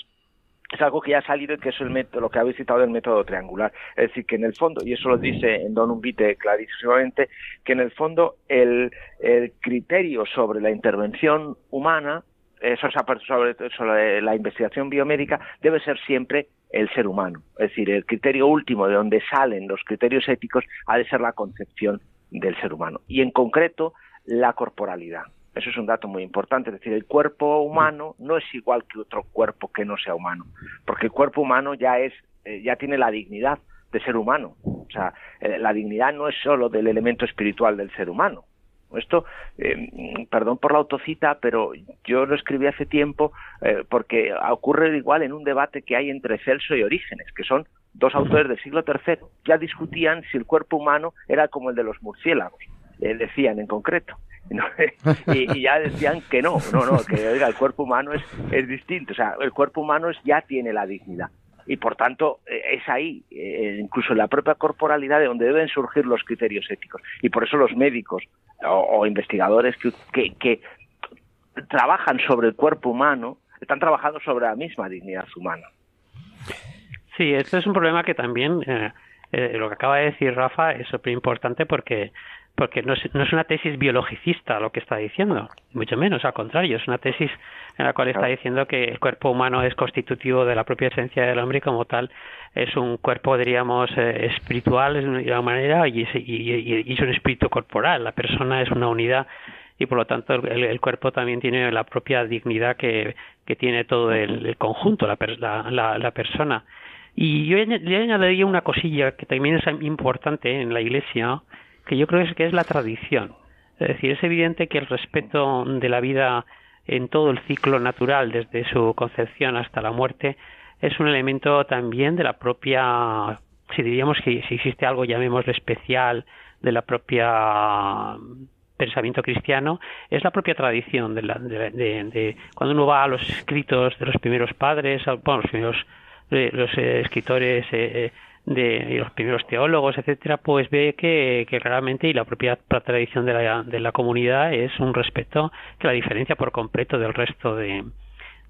es algo que ya ha salido y que es el método, lo que habéis citado del método triangular. Es decir, que en el fondo, y eso lo dice en Don Umbite clarísimamente, que en el fondo el, el criterio sobre la intervención humana, eso, sobre, sobre la investigación biomédica, debe ser siempre el ser humano. Es decir, el criterio último de donde salen los criterios éticos ha de ser la concepción del ser humano. Y en concreto, la corporalidad. Eso es un dato muy importante, es decir, el cuerpo humano no es igual que otro cuerpo que no sea humano, porque el cuerpo humano ya es, eh, ya tiene la dignidad de ser humano. O sea, eh, la dignidad no es solo del elemento espiritual del ser humano. Esto, eh, perdón por la autocita, pero yo lo escribí hace tiempo eh, porque ocurre igual en un debate que hay entre Celso y Orígenes, que son dos autores del siglo III. Ya discutían si el cuerpo humano era como el de los murciélagos, eh, decían en concreto. (laughs) y, ya decían que no, no, no, que el cuerpo humano es, es distinto, o sea, el cuerpo humano es, ya tiene la dignidad y por tanto es ahí, eh, incluso en la propia corporalidad, de donde deben surgir los criterios éticos. Y por eso los médicos o, investigadores que, que, trabajan sobre el cuerpo humano están trabajando sobre la misma dignidad humana. Sí, esto es un problema que también eh, eh, lo que acaba de decir Rafa es súper importante porque porque no es, no es una tesis biologicista lo que está diciendo, mucho menos, al contrario, es una tesis en la cual está diciendo que el cuerpo humano es constitutivo de la propia esencia del hombre y como tal es un cuerpo, diríamos, eh, espiritual de una manera y es, y, y, es un espíritu corporal, la persona es una unidad y por lo tanto el, el, cuerpo también tiene la propia dignidad que, que tiene todo el, el conjunto, la, la, la, la persona. Y yo le añadiría una cosilla que también es importante en la Iglesia, que yo creo que es la tradición. Es decir, es evidente que el respeto de la vida en todo el ciclo natural, desde su concepción hasta la muerte, es un elemento también de la propia, si diríamos que si existe algo, llamémoslo especial, de la propia pensamiento cristiano, es la propia tradición de, la, de, de, de cuando uno va a los escritos de los primeros padres, bueno, los primeros los eh, escritores eh, de los primeros teólogos, etcétera, pues ve que, que realmente y la propia tradición de la, de la comunidad es un respeto que la diferencia por completo del resto de,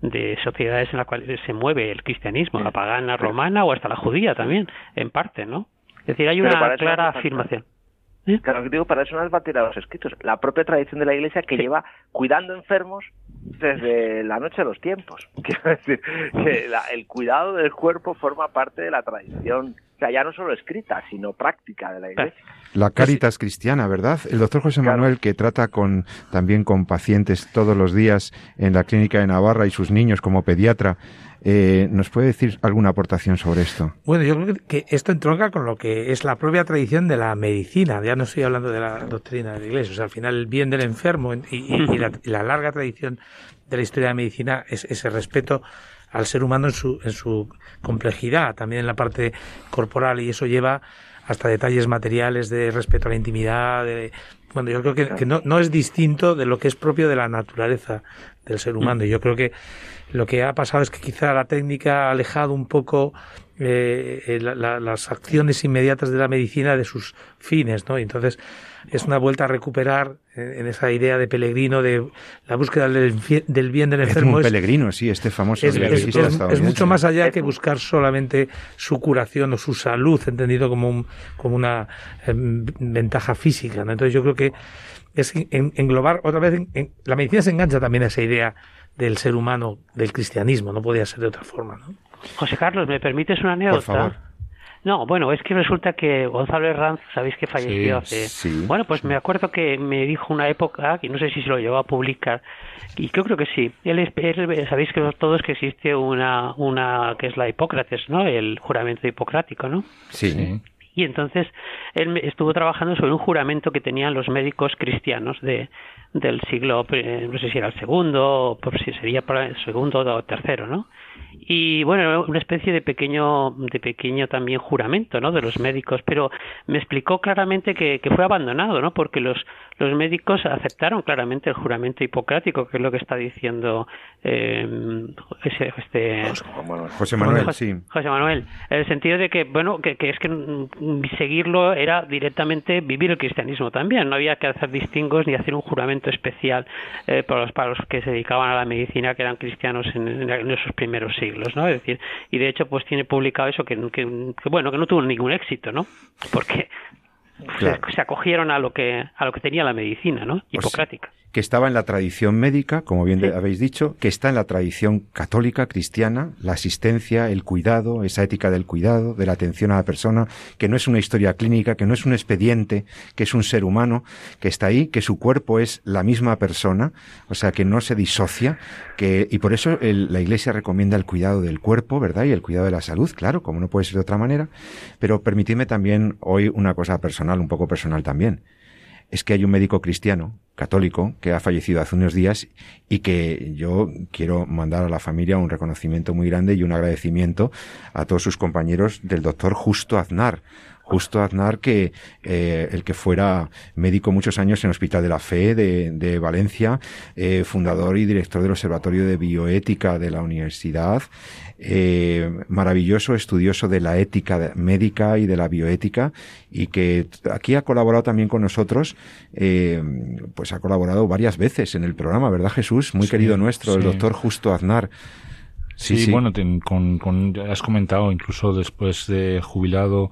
de sociedades en las cuales se mueve el cristianismo, la pagana romana o hasta la judía también, en parte, ¿no? Es decir, hay una clara afirmación. ¿Eh? Claro, digo, para eso no es batir a los escritos. La propia tradición de la Iglesia que sí. lleva cuidando enfermos desde la noche de los tiempos. (laughs) Quiero decir, que la, el cuidado del cuerpo forma parte de la tradición, o sea, ya no solo escrita, sino práctica de la Iglesia. La caritas cristiana, ¿verdad? El doctor José Manuel, que trata con también con pacientes todos los días en la clínica de Navarra y sus niños como pediatra, Eh, ¿Nos puede decir alguna aportación sobre esto? Bueno, yo creo que esto entronca con lo que es la propia tradición de la medicina. Ya no estoy hablando de la doctrina de la Iglesia. O sea, al final el bien del enfermo y, la, larga tradición de la historia de la medicina es ese respeto al ser humano en su, en su complejidad, también en la parte corporal, y eso lleva hasta detalles materiales de respeto a la intimidad. De, bueno, yo creo que, que no, no, es distinto de lo que es propio de la naturaleza del ser humano. Y yo creo que lo que ha pasado es que quizá la técnica ha alejado un poco eh, eh las acciones inmediatas de la medicina de sus fines, ¿no? Y entonces es una vuelta a recuperar eh, en esa idea de peregrino de la búsqueda del, bien del enfermo. Es un peregrino, sí, este famoso. Es, es, mucho más allá que buscar solamente su curación o su salud, entendido como, un, como una ventaja física. ¿no? Entonces yo creo que es englobar otra vez, en, la medicina se engancha también a esa idea del ser humano, del cristianismo, no podía ser de otra forma. ¿no? José Carlos, ¿me permites una anécdota? Por favor. No, bueno, es que resulta que Gonzalo Herranz, sabéis que falleció hace. Sí, bueno, pues me acuerdo que me dijo una época, y no sé si se lo llevó a publicar, y yo creo que sí. Él, él sabéis que todos que existe una, una que es la Hipócrates, ¿no? El juramento hipocrático, ¿no? Sí. (laughs) Y entonces él estuvo trabajando sobre un juramento que tenían los médicos cristianos de, del siglo, eh, no sé si era el segundo, o por si sería para el segundo o tercero, ¿no? Y bueno una especie de pequeño de pequeño también juramento no de los médicos. Pero me explicó claramente que, que fue abandonado no porque los los médicos aceptaron claramente el juramento hipocrático que es lo que está diciendo eh, ese, este José Manuel. Sí. José Manuel en el sentido de que bueno que, que es que seguirlo era directamente vivir el cristianismo también. No había que hacer distingos ni hacer un juramento especial eh, para los para los que se dedicaban a la medicina que eran cristianos en, en esos primeros siglos ¿no? Es decir, y de hecho pues tiene publicado eso que, bueno, que no tuvo ningún éxito, ¿no? Porque se, acogieron a lo que a lo que tenía la medicina, ¿no? Hipocrática que estaba en la tradición médica, como bien habéis dicho, que está en la tradición católica, cristiana, la asistencia, el cuidado, esa ética del cuidado, de la atención a la persona, que no es una historia clínica, que no es un expediente, que es un ser humano, que está ahí, que su cuerpo es la misma persona, o sea, que no se disocia, que, y por eso la Iglesia recomienda el cuidado del cuerpo, ¿verdad? Y el cuidado de la salud, claro, como no puede ser de otra manera. Pero permitidme también hoy una cosa personal, un poco personal también es que hay un médico cristiano, católico, que ha fallecido hace unos días y que yo quiero mandar a la familia un reconocimiento muy grande y un agradecimiento a todos sus compañeros del doctor Justo Aznar. Justo Aznar, que eh, el que fuera médico muchos años en el Hospital de la Fe de, de Valencia, eh, fundador y director del Observatorio de Bioética de la Universidad, eh, maravilloso estudioso de la ética médica y de la bioética y que aquí ha colaborado también con nosotros, eh, pues ha colaborado varias veces en el programa, ¿verdad Jesús? Muy querido nuestro, el doctor Justo Aznar. Sí, bueno, con, con, has comentado, incluso después de jubilado,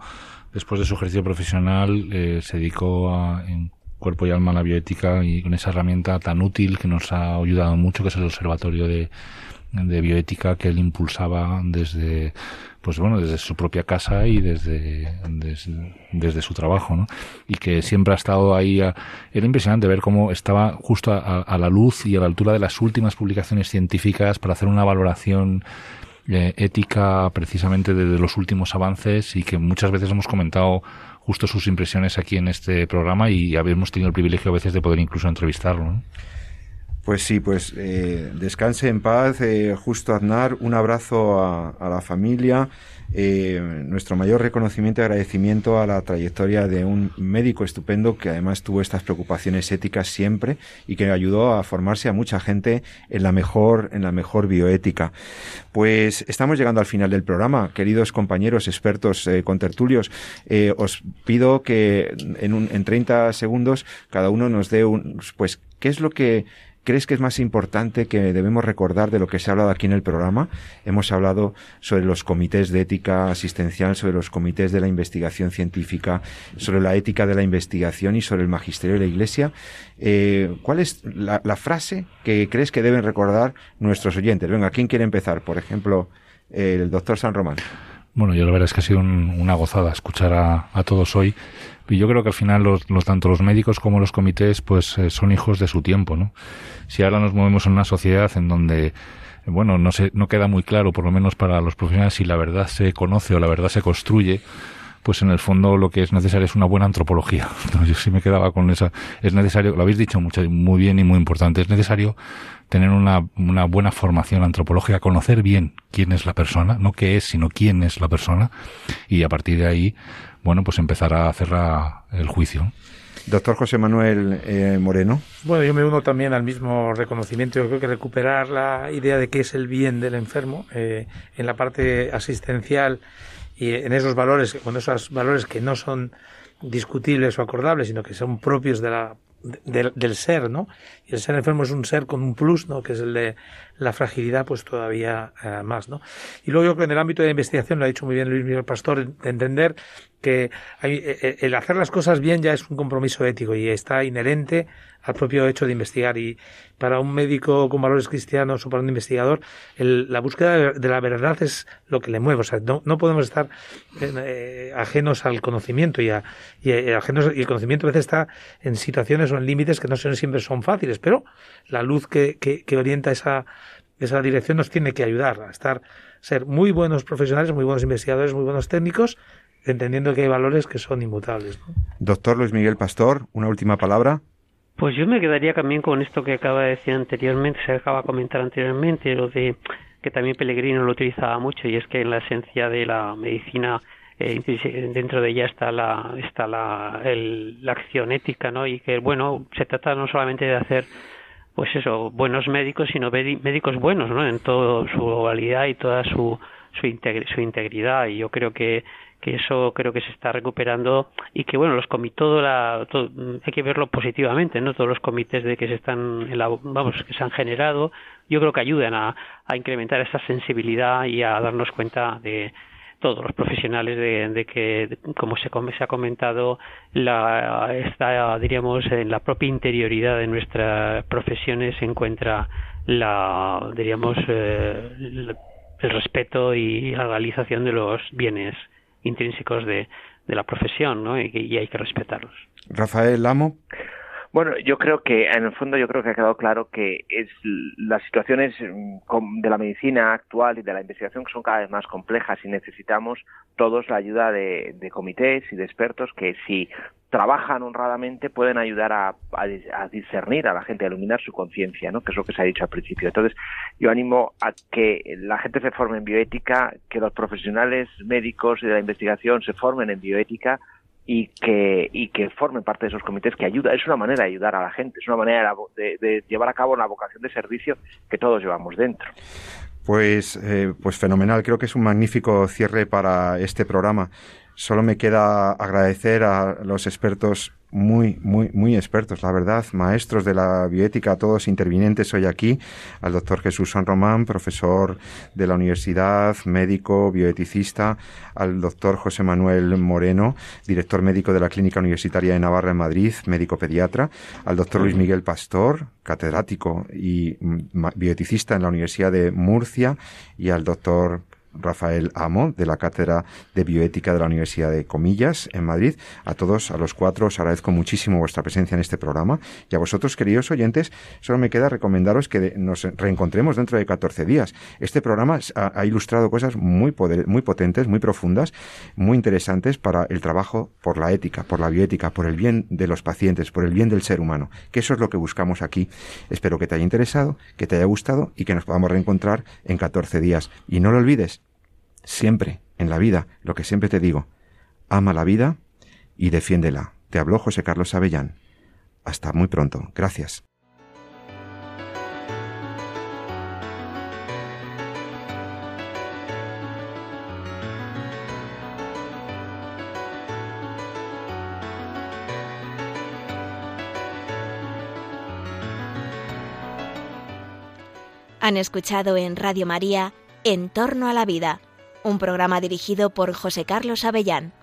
después de su ejercicio profesional, eh, se dedicó a, en cuerpo y alma a la bioética y con esa herramienta tan útil que nos ha ayudado mucho, que es el Observatorio de de bioética que él impulsaba desde pues bueno desde su propia casa y desde desde, su trabajo ¿no? y que siempre ha estado ahí era impresionante ver cómo estaba justo a, la luz y a la altura de las últimas publicaciones científicas para hacer una valoración eh, ética precisamente de, los últimos avances y que muchas veces hemos comentado justo sus impresiones aquí en este programa y habíamos tenido el privilegio a veces de poder incluso entrevistarlo. Pues sí, pues eh, descanse en paz, eh, justo Aznar, un abrazo a, la familia, eh, nuestro mayor reconocimiento y agradecimiento a la trayectoria de un médico estupendo que además tuvo estas preocupaciones éticas siempre y que ayudó a formarse a mucha gente en la mejor, en la mejor bioética. Pues estamos llegando al final del programa, queridos compañeros, expertos, eh, contertulios, eh, os pido que en, un, en 30 segundos cada uno nos dé un, pues, ¿qué es lo que ¿Crees que es más importante que debemos recordar de lo que se ha hablado aquí en el programa? Hemos hablado sobre los comités de ética asistencial, sobre los comités de la investigación científica, sobre la ética de la investigación y sobre el magisterio de la Iglesia. Eh, ¿Cuál es la, frase que crees que deben recordar nuestros oyentes? Venga, ¿quién quiere empezar? Por ejemplo, el doctor San Román. Bueno, yo la verdad es que ha sido una gozada escuchar a, todos hoy. Y yo creo que al final los, tanto los médicos como los comités pues eh, son hijos de su tiempo, ¿no? Si ahora nos movemos en una sociedad en donde bueno, no se, no queda muy claro, por lo menos para los profesionales, si la verdad se conoce o la verdad se construye, pues en el fondo lo que es necesario es una buena antropología. (laughs) Yo sí me quedaba con esa. Es necesario, lo habéis dicho mucho, muy bien y muy importante, es necesario tener una, una buena formación antropológica, conocer bien quién es la persona, no qué es, sino quién es la persona, y a partir de ahí, bueno, pues empezar a hacer el juicio. Doctor José Manuel eh, Moreno. Bueno, yo me uno también al mismo reconocimiento. Yo creo que recuperar la idea de qué es el bien del enfermo eh, en la parte asistencial y en esos valores, con esos valores que no son discutibles o acordables, sino que son propios de la del ser, ¿no? Y el ser enfermo es un ser con un plus, ¿no? Que es el de la fragilidad, pues todavía eh, más, ¿no? Y luego yo creo que en el ámbito de la investigación, lo ha dicho muy bien Luis Miguel Pastor, de entender que hay, eh, eh, el hacer las cosas bien ya es un compromiso ético y está inherente al propio hecho de investigar. Y para un médico con valores cristianos o para un investigador, la búsqueda de la verdad es lo que le mueve. O sea, no, no podemos estar eh, ajenos al conocimiento y, a, y, ajenos, y el conocimiento a veces está en situaciones o en límites que no siempre son fáciles, pero la luz que, que, que orienta esa, esa dirección nos tiene que ayudar a estar, ser muy buenos profesionales, muy buenos investigadores, muy buenos técnicos, entendiendo que hay valores que son inmutables. Doctor Luis Miguel Pastor, una última palabra. Pues yo me quedaría también con esto que acaba de decir anteriormente, se acaba de comentar anteriormente, lo de que también Pellegrino lo utilizaba mucho y es que en la esencia de la medicina eh, dentro de ella está la está la, la acción ética, ¿no? Y que bueno se trata no solamente de hacer pues eso buenos médicos, sino médicos buenos, ¿no? En toda su globalidad y toda su su, su integridad y yo creo que que eso creo que se está recuperando y que bueno los comités todo la hay que verlo positivamente no todos los comités de que se están vamos que se han generado yo creo que ayudan a, a incrementar esa sensibilidad y a darnos cuenta de todos los profesionales de, de que como se, se ha comentado la está diríamos en la propia interioridad de nuestras profesiones se encuentra la diríamos eh, el respeto y la realización de los bienes intrínsecos de, de la profesión, ¿no? Y, hay que respetarlos. Rafael Lamo. Bueno, yo creo que en el fondo yo creo que ha quedado claro que es las situaciones mm, de la medicina actual y de la investigación son cada vez más complejas y necesitamos todos la ayuda de, de comités y de expertos que si trabajan honradamente pueden ayudar a, a, discernir a la gente, a iluminar su conciencia, ¿no? que es lo que se ha dicho al principio. Entonces, yo animo a que la gente se forme en bioética, que los profesionales médicos y de la investigación se formen en bioética y que, y que formen parte de esos comités que ayuda. Es una manera de ayudar a la gente, es una manera de, de llevar a cabo una vocación de servicio que todos llevamos dentro. Pues, eh, pues fenomenal. Creo que es un magnífico cierre para este programa. Solo me queda agradecer a los expertos muy, muy, muy expertos, la verdad, maestros de la bioética, todos intervinientes hoy aquí, al doctor Jesús San Román, profesor de la universidad, médico, bioeticista, al doctor José Manuel Moreno, director médico de la Clínica Universitaria de Navarra en Madrid, médico pediatra, al doctor Luis Miguel Pastor, catedrático y bioeticista en la Universidad de Murcia, y al doctor Rafael Amo, de la Cátedra de Bioética de la Universidad de Comillas, en Madrid. A todos, a los cuatro, os agradezco muchísimo vuestra presencia en este programa. Y a vosotros, queridos oyentes, solo me queda recomendaros que nos reencontremos dentro de 14 días. Este programa ha, ilustrado cosas muy, muy potentes, muy profundas, muy interesantes para el trabajo por la ética, por la bioética, por el bien de los pacientes, por el bien del ser humano. Que eso es lo que buscamos aquí. Espero que te haya interesado, que te haya gustado y que nos podamos reencontrar en 14 días. Y no lo olvides, Siempre, en la vida, lo que siempre te digo, ama la vida y defiéndela. Te habló José Carlos Avellán. Hasta muy pronto. Gracias. Han escuchado en Radio María En torno a la vida un programa dirigido por José Carlos Avellán.